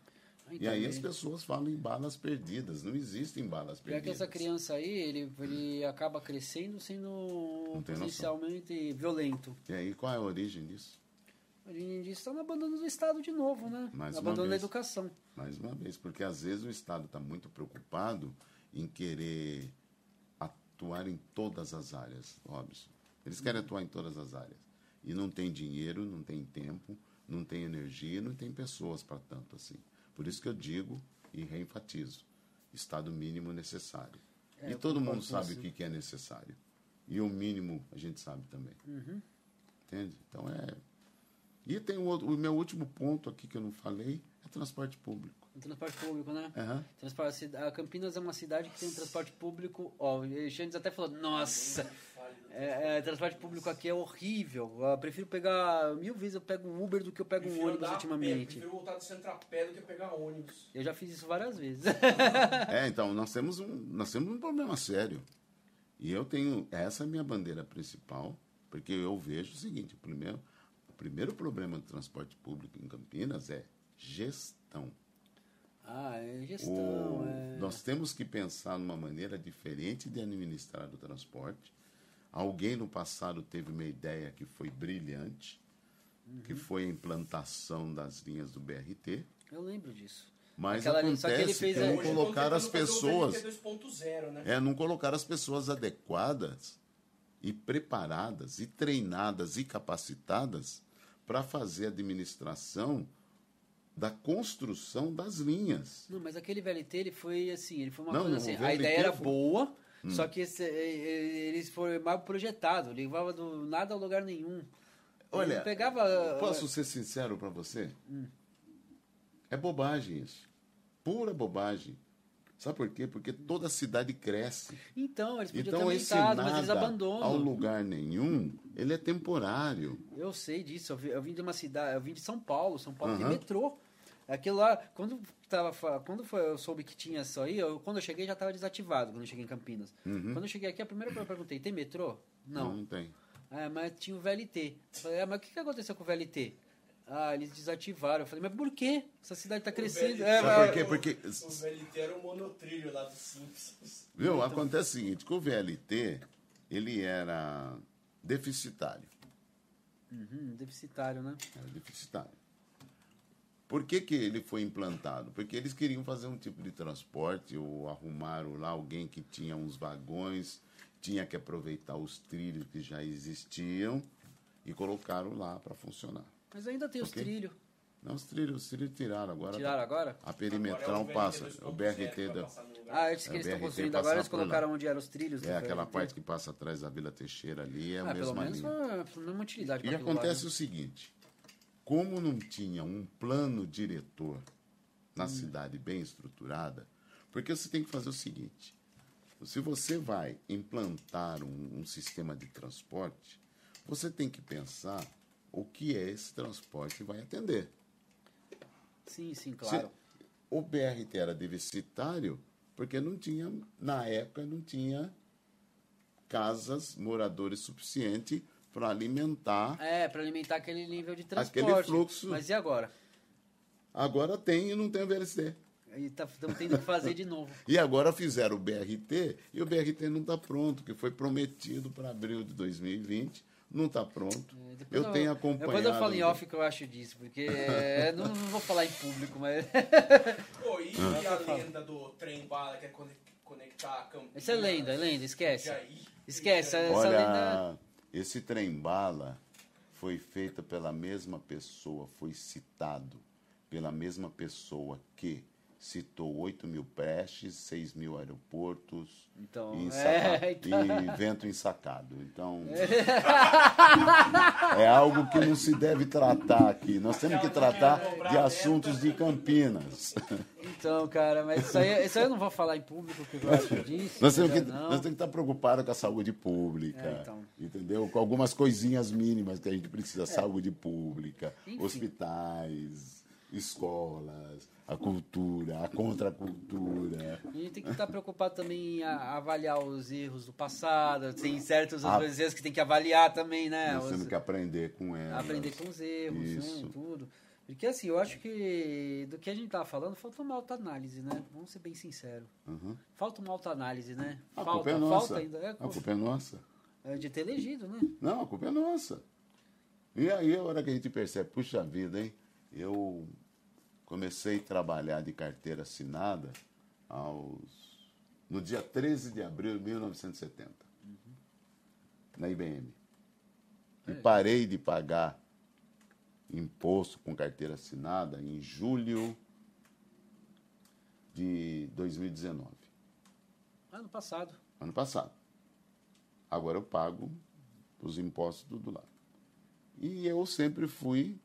S2: E aí as pessoas falam em balas perdidas. Não existem balas perdidas.
S1: essa criança aí, ele, ele acaba crescendo sendo
S2: tem noção.
S1: potencialmente violento.
S2: E aí qual é a origem disso?
S1: A gente está no abandono do Estado de novo, né?
S2: Mais uma
S1: abandono da educação.
S2: Mais uma vez, porque às vezes o Estado está muito preocupado em querer atuar em todas as áreas, Robson. Eles querem atuar em todas as áreas. E não tem dinheiro, não tem tempo, não tem energia, não tem pessoas para tanto assim. Por isso que eu digo e reenfatizo: Estado mínimo necessário.
S1: É,
S2: e todo mundo sabe o que que é necessário. E o mínimo a gente sabe também.
S1: Uhum.
S2: Entende? Então é. E tem o, outro, o meu último ponto aqui que eu não falei é transporte público.
S1: O transporte público, né?
S2: Aham.
S1: Transporte, a Campinas é uma cidade que tem transporte público. Ó, o Xandes até falou: Nossa, é, é, transporte público aqui é horrível. Eu prefiro pegar mil vezes eu pego um Uber do que eu pego um
S3: Prefiro
S1: ônibus
S3: a pé,
S1: ultimamente.
S3: Prefiro voltar do centro a pé do que pegar ônibus.
S1: Eu já fiz isso várias vezes.
S2: É, então, nós temos, um, nós temos um problema sério. E eu tenho. Essa é a minha bandeira principal, porque eu vejo o seguinte: primeiro, o primeiro problema do transporte público em Campinas é gestão.
S1: Ah, é gestão.
S2: O-
S1: é...
S2: Nós temos que pensar numa maneira diferente de administrar o transporte. Alguém no passado teve uma ideia que foi brilhante, que foi a implantação das linhas do BRT.
S1: Eu lembro disso.
S2: Mas
S1: Aquela que
S2: acontece
S1: fez
S2: que
S1: a-
S2: não colocaram as pessoas.
S3: o VLT 2.0, né?
S2: É, não colocar as pessoas adequadas e preparadas e treinadas e capacitadas para fazer a administração da construção das linhas.
S1: Não, mas aquele VLT, ele foi assim, ele foi uma
S2: Não,
S1: coisa assim, a ideia era
S2: foi-
S1: boa, só que esse, eles foram mal projetados, levava do nada a lugar nenhum.
S2: Olha,
S1: Ele pegava...
S2: Posso ser sincero para você? É bobagem isso. Pura bobagem. Sabe por quê? Porque toda cidade cresce.
S1: Então, eles podiam
S2: Então
S1: ter
S2: esse
S1: aumentado, mas eles abandonam.
S2: ao lugar nenhum, ele é temporário.
S1: Eu sei disso. Eu vim, de uma cidade, eu vim de São Paulo. São Paulo tem
S2: Aham.
S1: metrô. Aquilo lá, quando tava, quando foi, eu soube que tinha isso aí, eu, quando eu cheguei já estava desativado quando eu cheguei em Campinas.
S2: Uhum.
S1: Quando eu cheguei aqui, a primeira coisa que eu perguntei, tem metrô? Não.
S2: Não tem.
S1: É, mas tinha o VLT. Eu falei, ah, mas o que, que aconteceu com o VLT? Ah, eles desativaram. Eu falei, mas por quê? Essa cidade está crescendo.
S3: VLT
S1: É, mas-
S2: por quê? Porque-
S3: O VLT era o monotrilho lá dos Simpsons.
S2: Viu? Acontece o seguinte, que o VLT, ele era deficitário.
S1: Uhum, deficitário, né?
S2: Era deficitário. Por que, que ele foi implantado? Porque eles queriam fazer um tipo de transporte, ou arrumaram lá alguém que tinha uns vagões, tinha que aproveitar os trilhos que já existiam e colocaram lá para funcionar.
S1: Mas ainda tem os
S2: Ok.
S1: trilhos.
S2: Não, os trilhos, os trilhos tiraram agora.
S1: Tiraram agora?
S2: A perimetral
S3: Agora é o
S2: passa, o
S3: 2.0
S2: BRT da.
S1: Ah, esse que
S2: É,
S1: eles estão
S2: BRT
S1: construindo agora, eles colocaram onde eram os trilhos.
S2: é aquela
S1: VLT.
S2: parte que passa atrás da Vila Teixeira ali, é a
S1: Ah, pelo
S2: mesma
S1: menos
S2: linha.
S1: foi uma utilidade.
S2: E acontece
S1: né?
S2: o seguinte: como não tinha um plano diretor na cidade bem estruturada, porque você tem que fazer o seguinte: se você vai implantar um, um sistema de transporte, você tem que pensar o que é esse transporte vai atender.
S1: Sim, sim,
S2: Se
S1: claro.
S2: o BRT era deficitário porque não tinha, na época, não tinha casas, moradores suficiente para alimentar
S1: É, para alimentar aquele nível de transporte.
S2: Aquele fluxo.
S1: Mas e agora?
S2: Agora tem e não tem o VLT.
S1: Aí estamos tendo que fazer de novo.
S2: E agora fizeram o BRT e o BRT não está pronto, que foi prometido para abril de 2020. Não está pronto.
S1: É, depois
S2: Eu tenho acompanhado.
S1: Depois eu falo em off que eu acho disso, porque é, não, não vou falar em público, mas.
S3: Pô, e
S2: Ah.
S3: a lenda do trem bala que é conec- conectar a Campinas?
S1: Isso é lenda, é lenda, esquece.
S3: Jair,
S1: Esquece,
S3: Jair.
S1: essa lenda.
S2: Esse trem-bala foi feita pela mesma pessoa, foi citado pela mesma pessoa que citou 8 mil creches, 6 mil aeroportos
S1: Então,
S2: e,
S1: é, então-
S2: e vento ensacado. Então, é algo que não se deve tratar aqui. Nós temos que tratar de assuntos de Campinas.
S1: Então, cara, mas isso aí, isso aí eu não vou falar em público o que eu acho disso.
S2: Nós temos que,
S1: não.
S2: nós temos que estar preocupados com a saúde pública,
S1: É, então.
S2: entendeu? Com algumas coisinhas mínimas que a gente precisa. Saúde pública,
S1: É. Enfim.
S2: hospitais, escolas, a cultura, a contracultura.
S1: A gente tem que estar preocupado também em a- avaliar os erros do passado. Tem certos
S2: Ah.
S1: erros que tem que avaliar também, né?
S2: Nós
S1: Os-
S2: temos que aprender com elas.
S1: aprender com os erros,
S2: Isso.
S1: né? Tudo. Porque assim, eu acho que do que a gente tava falando, falta uma autoanálise, né? Vamos ser bem sinceros.
S2: Uhum.
S1: Falta uma autoanálise, né?
S2: A
S1: falta,
S2: culpa é nossa.
S1: falta ainda. É,
S2: A culpa é nossa.
S1: é de ter elegido, né?
S2: Não, a culpa é nossa. E aí, a hora que a gente percebe, puxa vida, hein? Eu comecei a trabalhar de carteira assinada aos, no dia 13 de abril de 1970, na IBM. E parei de pagar imposto com carteira assinada em julho de 2019,
S1: Ano passado.
S2: ano passado. Agora eu pago os impostos tudo lá. E eu sempre fui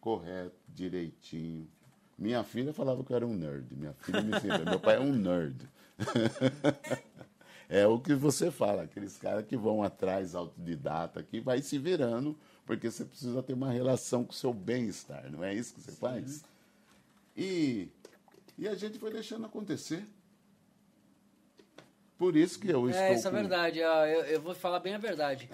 S2: correto, direitinho. Minha filha falava que eu era um nerd. Minha filha me ensinou. Meu pai é um nerd. é o que você fala, aqueles caras que vão atrás, autodidata, que vai se virando, porque você precisa ter uma relação com o seu bem-estar, não é isso que você faz? E, e a gente foi deixando acontecer. Por isso que eu estou.
S1: É, isso é
S2: com-
S1: verdade. ó, Eu, eu vou falar bem a verdade.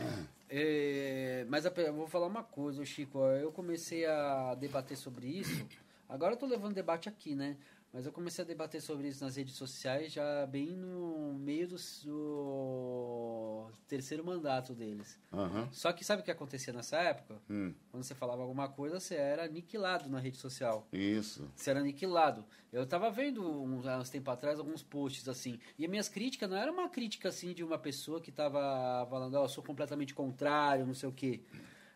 S1: É, mas eu vou falar uma coisa, Chico. Eu comecei a debater sobre isso. Agora eu tô levando debate aqui, né? Mas eu comecei a debater sobre isso nas redes sociais já bem no meio do, do terceiro mandato deles.
S2: Aham.
S1: Só que sabe o que acontecia nessa época?
S2: Hum,
S1: Quando você falava alguma coisa, você era aniquilado na rede social.
S2: isso.
S1: Você era aniquilado. Eu tava vendo uns, há uns tempos atrás alguns posts assim. E as minhas críticas não era uma crítica assim de uma pessoa que tava falando, ó, eu sou completamente contrário, não sei o quê.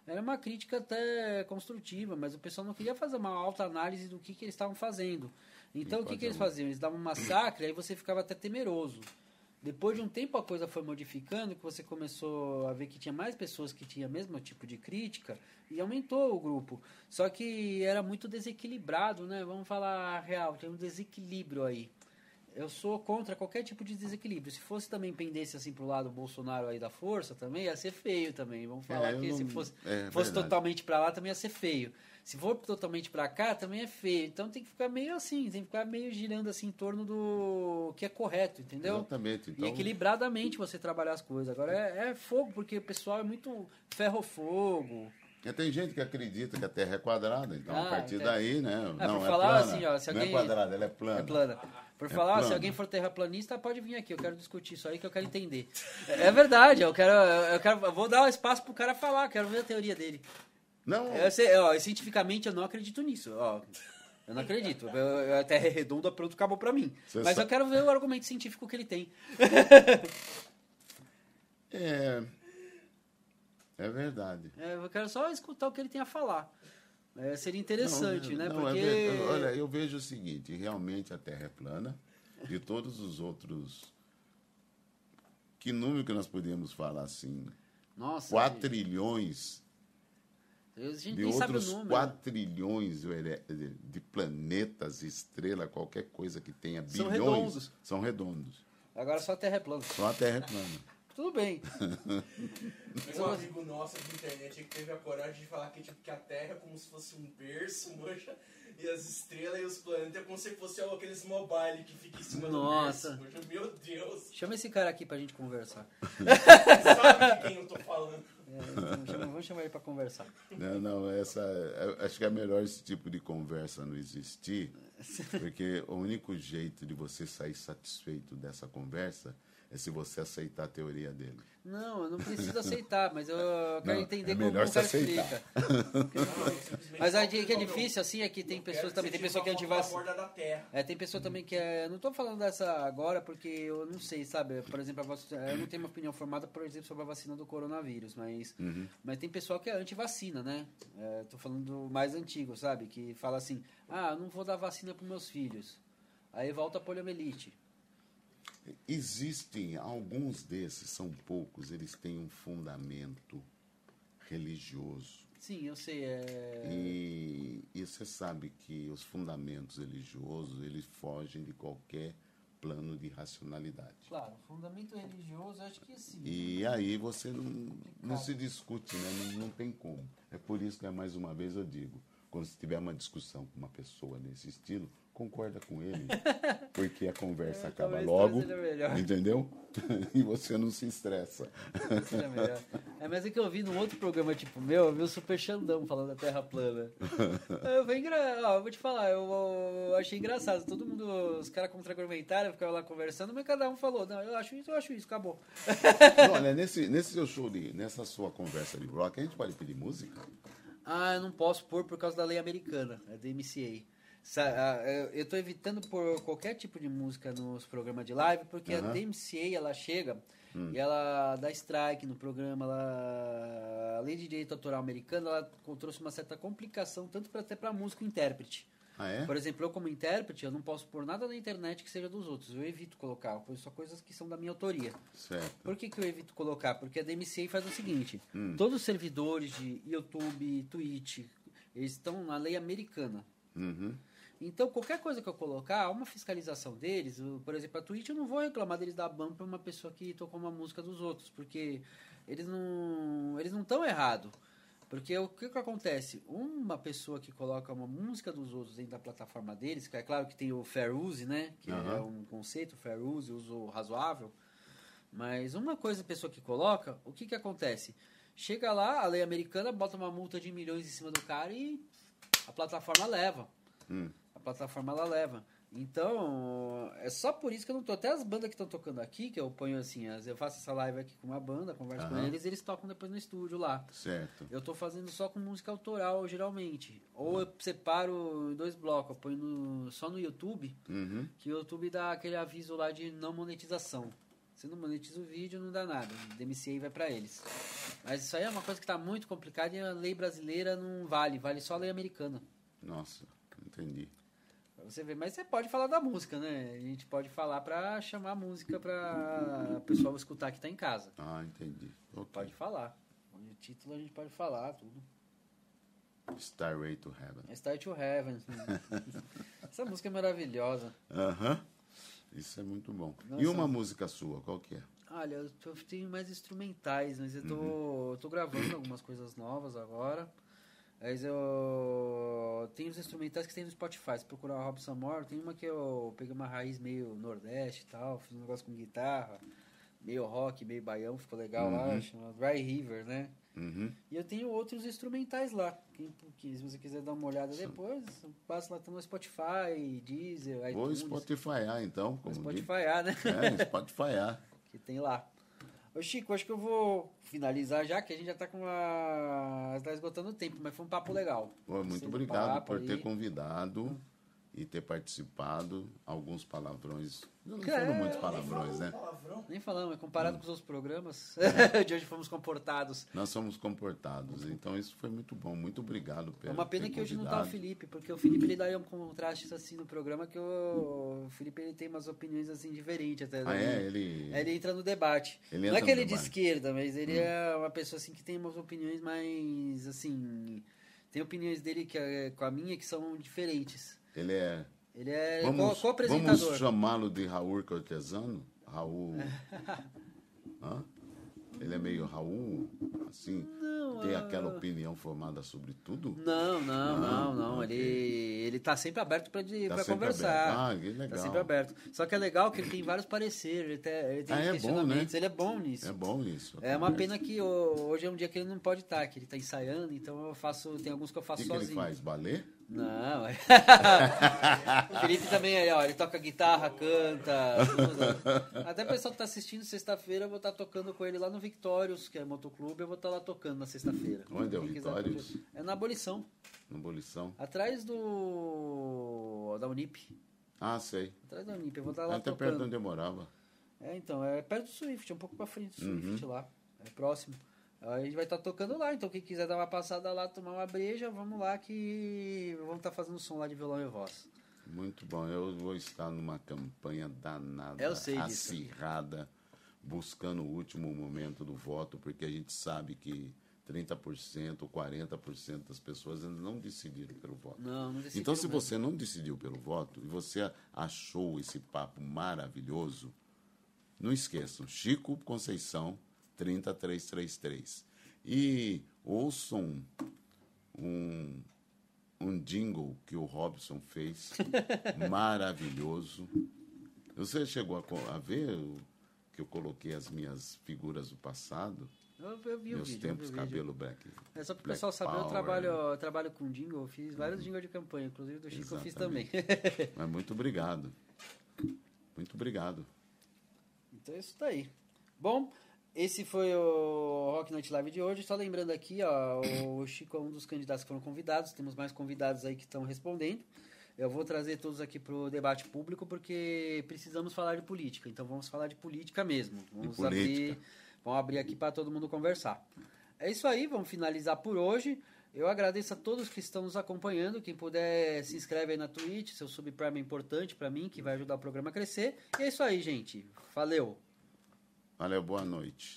S1: Era uma crítica até construtiva, mas o pessoal não queria fazer uma alta análise do que, que eles estavam fazendo. Então, o que, que eles faziam? Eles davam um massacre, aí você ficava até temeroso. Depois de um tempo a coisa foi modificando, que você começou a ver que tinha mais pessoas que tinham o mesmo tipo de crítica e aumentou o grupo. Só que era muito desequilibrado, né? Vamos falar a real, tem um desequilíbrio aí. Eu sou contra qualquer tipo de desequilíbrio. Se fosse também pendesse assim pro lado Bolsonaro aí da força, também ia ser feio também. Vamos falar
S2: É,
S1: que se
S2: não-
S1: fosse,
S2: é
S1: fosse totalmente para lá também ia ser feio. Se for totalmente para cá, também é feio. Então tem que ficar meio assim, tem que ficar meio girando assim em torno do que é correto, entendeu?
S2: Exatamente. Então,
S1: E equilibradamente você trabalhar as coisas. Agora é, é fogo, porque o pessoal é muito ferro-fogo.
S2: Porque tem gente que acredita que a Terra é quadrada, então
S1: Ah,
S2: a partir daí, né?
S1: É,
S2: não,
S1: por
S2: é
S1: falar
S2: plana.
S1: assim, ó, se
S2: Não
S1: alguém-
S2: é quadrada, ela é plana.
S1: É plana. Por
S2: É
S1: falar, se
S2: plano.
S1: alguém for terraplanista, pode vir aqui. Eu quero discutir isso aí que eu quero entender. É é verdade, eu quero. Eu quero eu vou dar um espaço pro cara falar, quero ver a teoria dele.
S2: Não,
S1: Eu sei, ó, cientificamente eu não acredito nisso. Ó, eu não acredito. Eu, eu- a Terra é redonda, pronto, acabou pra mim.
S2: Você
S1: Mas
S2: sa-
S1: eu quero ver o argumento científico que ele tem.
S2: é. É verdade.
S1: É, eu quero só escutar o que ele tem a falar. É, seria interessante,
S2: Não,
S1: né?
S2: não, é
S1: Porque.
S2: ver- olha, eu vejo o seguinte: realmente a Terra é plana. De todos os outros. Que número que nós podíamos falar assim?
S1: Nossa.
S2: 4 trilhões.
S1: A gente
S2: De
S1: nem sabe o
S2: outros
S1: número.
S2: 4 trilhões de de planetas, estrelas, qualquer coisa que tenha
S1: São
S2: bilhões.
S1: redondos.
S2: São redondos.
S1: Agora só a Terra é plana.
S2: Só a Terra é plana.
S1: Tudo bem.
S3: Tem um amigo nosso de internet que teve a coragem de falar que, tipo, que a Terra é como se fosse um berço, mancha, e as estrelas e os planetas é como se fosse aqueles mobile que fica em cima
S1: Nossa.
S3: do berço. mancha. Meu Deus.
S1: Chama esse cara aqui pra gente conversar.
S3: Sabe de quem eu tô falando?
S1: É, então chama- vamos chamar ele pra conversar.
S2: Não, não, essa, eu acho que é melhor esse tipo de conversa não existir, porque o único jeito de você sair satisfeito dessa conversa é se você aceitar a teoria dele.
S1: Não, eu não preciso aceitar, mas eu quero
S2: Não,
S1: entender
S2: é
S1: como
S2: melhor
S1: o cara
S2: se aceitar.
S1: explica. Mas
S3: só-
S1: a que é difícil, assim, é que tem pessoas também, tem pessoa que é antivacina.
S3: da borda da Terra.
S1: É, tem pessoa também que é. Eu não tô falando dessa agora porque eu não sei, sabe? Por exemplo, eu não tenho uma opinião formada, por exemplo, sobre a vacina do coronavírus, mas, mas tem pessoal que é anti-vacina, né? É, tô falando do mais antigo, sabe? Que fala assim: ah, eu não vou dar vacina pros meus filhos. Aí volta a poliomielite.
S2: Existem alguns desses, são poucos, eles têm um fundamento religioso.
S1: Sim, eu sei. É...
S2: E, e você sabe que os fundamentos religiosos, eles fogem de qualquer plano de racionalidade.
S1: Claro, fundamento religioso, acho que sim.
S2: E aí você não, não se discute, né? Não, não tem como. É por isso que, mais uma vez, eu digo, quando você tiver uma discussão com uma pessoa desse estilo, concorda com ele, porque a conversa
S1: É,
S2: acaba logo, entendeu? e você não se estressa.
S1: É, mas é que eu vi num outro programa tipo meu, eu vi o Super Xandão falando da Terra plana. Eu, foi engra... Ó, eu vou te falar, eu, eu achei engraçado. Todo mundo, os caras contra-argumentaram, ficavam lá conversando, mas cada um falou, não, eu acho isso, eu acho isso, acabou.
S2: Não, olha, nesse, nesse seu show, de, nessa sua conversa de rock, a gente pode pedir música?
S1: Ah, eu não posso pôr por causa da lei americana, é da MCA. Sa- ah, eu- Eu tô evitando pôr qualquer tipo de música nos programas de live, porque a
S2: Aham.
S1: DMCA, ela chega e ela dá strike no programa, ela, a lei de direito autoral americana, ela trouxe uma certa complicação, tanto para até para músico e intérprete.
S2: Ah, é?
S1: Por exemplo, eu como intérprete, eu não posso pôr nada na internet que seja dos outros, eu evito colocar, eu ponho só coisas que são da minha autoria.
S2: Certo.
S1: Por que, que eu evito colocar? Porque a DMCA faz o seguinte:
S2: Hum.
S1: todos os servidores de YouTube, Twitch, eles estão na lei americana.
S2: Uhum.
S1: Então, qualquer coisa que eu colocar, uma fiscalização deles. Por exemplo, a Twitch, eu não vou reclamar deles dar ban para uma pessoa que tocou uma música dos outros, porque eles não eles não estão errados. Porque o que, que acontece? Uma pessoa que coloca uma música dos outros dentro da plataforma deles, que é claro que tem o fair use, né? Que é
S2: Aham.
S1: um conceito, fair use, uso razoável. Mas uma coisa a pessoa que coloca, o que, que acontece? Chega lá, a lei americana bota uma multa de milhões em cima do cara e a plataforma leva.
S2: Hum.
S1: A plataforma ela leva. Então, é só por isso que eu não tô. Até as bandas que estão tocando aqui, que eu ponho assim, as- eu faço essa live aqui com uma banda, converso com eles, eles tocam depois no estúdio lá.
S2: Certo.
S1: Eu tô fazendo só com música autoral, geralmente. Ou eu separo em dois blocos, eu ponho no- só no YouTube,
S2: Uhum.
S1: que o YouTube dá aquele aviso lá de não monetização. Se não monetiza o vídeo, não dá nada. O DMCA vai pra eles. Mas isso aí é uma coisa que tá muito complicada e a lei brasileira não vale, vale só a lei americana.
S2: Nossa, entendi.
S1: Você ver, mas você pode falar da música, né? A gente pode falar pra chamar a música pra o pessoal escutar que tá em casa.
S2: Ah, entendi. Ok.
S1: Pode falar. O título a gente pode falar, tudo.
S2: Starway to Heaven.
S1: É Start to Heaven. Essa música é maravilhosa.
S2: Aham. Isso é muito bom. E
S1: Nossa.
S2: uma música sua, qual que é?
S1: Olha, eu tenho mais instrumentais, mas eu tô,
S2: Uhum.
S1: eu tô gravando algumas coisas novas agora. Mas eu tenho os instrumentais que tem no Spotify. Se procurar Robson Moore, tem uma que eu peguei uma raiz meio nordeste e tal, fiz um negócio com guitarra, meio rock, meio baião, ficou legal lá,
S2: Uhum.
S1: chama Dry River, né?
S2: Uhum.
S1: E eu tenho outros instrumentais lá. Quem, que, se você quiser dar uma olhada depois, passa lá tá no Spotify, Deezer,
S2: Vou
S1: iTunes.
S2: Spotifyar, então. Como diz.
S1: Spotify, né?
S2: É, Spotifyar.
S1: que tem lá. Ô Chico, acho que eu vou finalizar já, que a gente já tá com a. tá esgotando o tempo, mas foi um papo legal.
S2: Pô, muito obrigado por ter
S1: aí.
S2: convidado e ter participado. Alguns palavrões. Não
S1: É,
S2: foram muitos palavrões, né?
S3: Palavrão.
S1: Nem falamos, é comparado com os outros programas, de hoje fomos comportados.
S2: Nós somos comportados. Então isso foi muito bom. Muito obrigado
S1: É
S2: pelo
S1: uma pena que hoje não tá o. Felipe, porque o Felipe ele daria um contraste assim no programa que o, o Felipe ele tem umas opiniões assim diferentes até.
S2: Ah, é? Ele.
S1: Ele entra no debate.
S2: Ele
S1: não é que ele é de.
S2: Hum.
S1: esquerda, mas ele é uma pessoa assim que tem umas opiniões mais assim. Tem opiniões dele que é, com a minha que são diferentes.
S2: Ele é.
S1: Ele é
S2: Vamos,
S1: co- co-apresentador.
S2: vamos chamá-lo de Raul Cortesano? Raul. Hã? Ele é meio Raul, assim,
S1: Não,
S2: tem
S1: ah.
S2: aquela opinião formada sobre tudo?
S1: Não, não, não,
S2: Ah,
S1: não.
S2: ok.
S1: Ele, ele tá sempre aberto de-
S2: Tá
S1: conversar.
S2: aberto. Ah, que legal.
S1: Tá sempre aberto. Só que é legal que ele tem vários pareceres, ele tem, ele tem
S2: Ah, é bom,
S1: questionamentos,
S2: né?
S1: ele é bom nisso.
S2: É bom isso.
S1: É uma pena que hoje é um dia que ele não pode estar, que ele tá ensaiando, então eu faço. Tem alguns que eu faço
S2: que, que ele
S1: sozinho.
S2: faz? Balé?
S1: Não, é. o Felipe também é, ó, ele toca guitarra, canta. tudo. Até o pessoal que tá assistindo sexta-feira, eu vou estar tocando com ele lá no Victórios, que é motoclube, eu vou estar lá tocando na sexta-feira.
S2: Onde é o
S1: quiser
S2: Victórios?
S1: É na abolição.
S2: Na abolição?
S1: Atrás do. da Unip.
S2: Ah, sei.
S1: Atrás da Unip, eu vou estar
S2: É
S1: lá
S2: até perto de
S1: tocando.
S2: onde eu morava.
S1: É, então, é perto do Swift, é um pouco pra frente do Swift
S2: Uhum.
S1: lá. É próximo. A gente vai estar tocando lá, então quem quiser dar uma passada lá, tomar uma breja, vamos lá que vamos estar fazendo som lá de violão e voz.
S2: Muito bom. Eu vou estar numa campanha danada,
S1: sei disso.
S2: acirrada, buscando o último momento do voto, porque a gente sabe que 30% ou 40% das pessoas ainda não decidiram pelo voto.
S1: Não, não
S2: Então, se
S1: mesmo.
S2: você não decidiu pelo voto e você achou esse papo maravilhoso, não esqueçam, Chico Conceição 30333. E ouçam um, um jingle que o Robson fez, maravilhoso. Você chegou a, a ver o, que eu coloquei as minhas figuras do passado?
S1: Eu, eu vi o
S2: Meus
S1: vídeo. eu vi
S2: tempos,
S1: o
S2: cabelo black.
S1: É só para o pessoal saber, eu
S2: Power.
S1: trabalho, eu trabalho com jingle, eu fiz vários jingles de campanha, inclusive do Chico eu fiz também.
S2: Mas muito obrigado. Muito obrigado.
S1: então é isso daí. Bom, esse foi o Rock Night Live de hoje. Só lembrando aqui, ó, o Chico é um dos candidatos que foram convidados, temos mais convidados aí que estão respondendo. Eu vou trazer todos aqui para o debate público porque precisamos falar de política. Então vamos falar de política mesmo. Vamos
S2: política.
S1: abrir, vamos abrir aqui para todo mundo conversar. É isso aí, vamos finalizar por hoje. Eu agradeço a todos que estão nos acompanhando. Quem puder, se inscreve aí na Twitch. Seu subprime é importante para mim, que vai ajudar o programa a crescer. E é isso aí, gente. Valeu!
S2: Valeu, boa noite.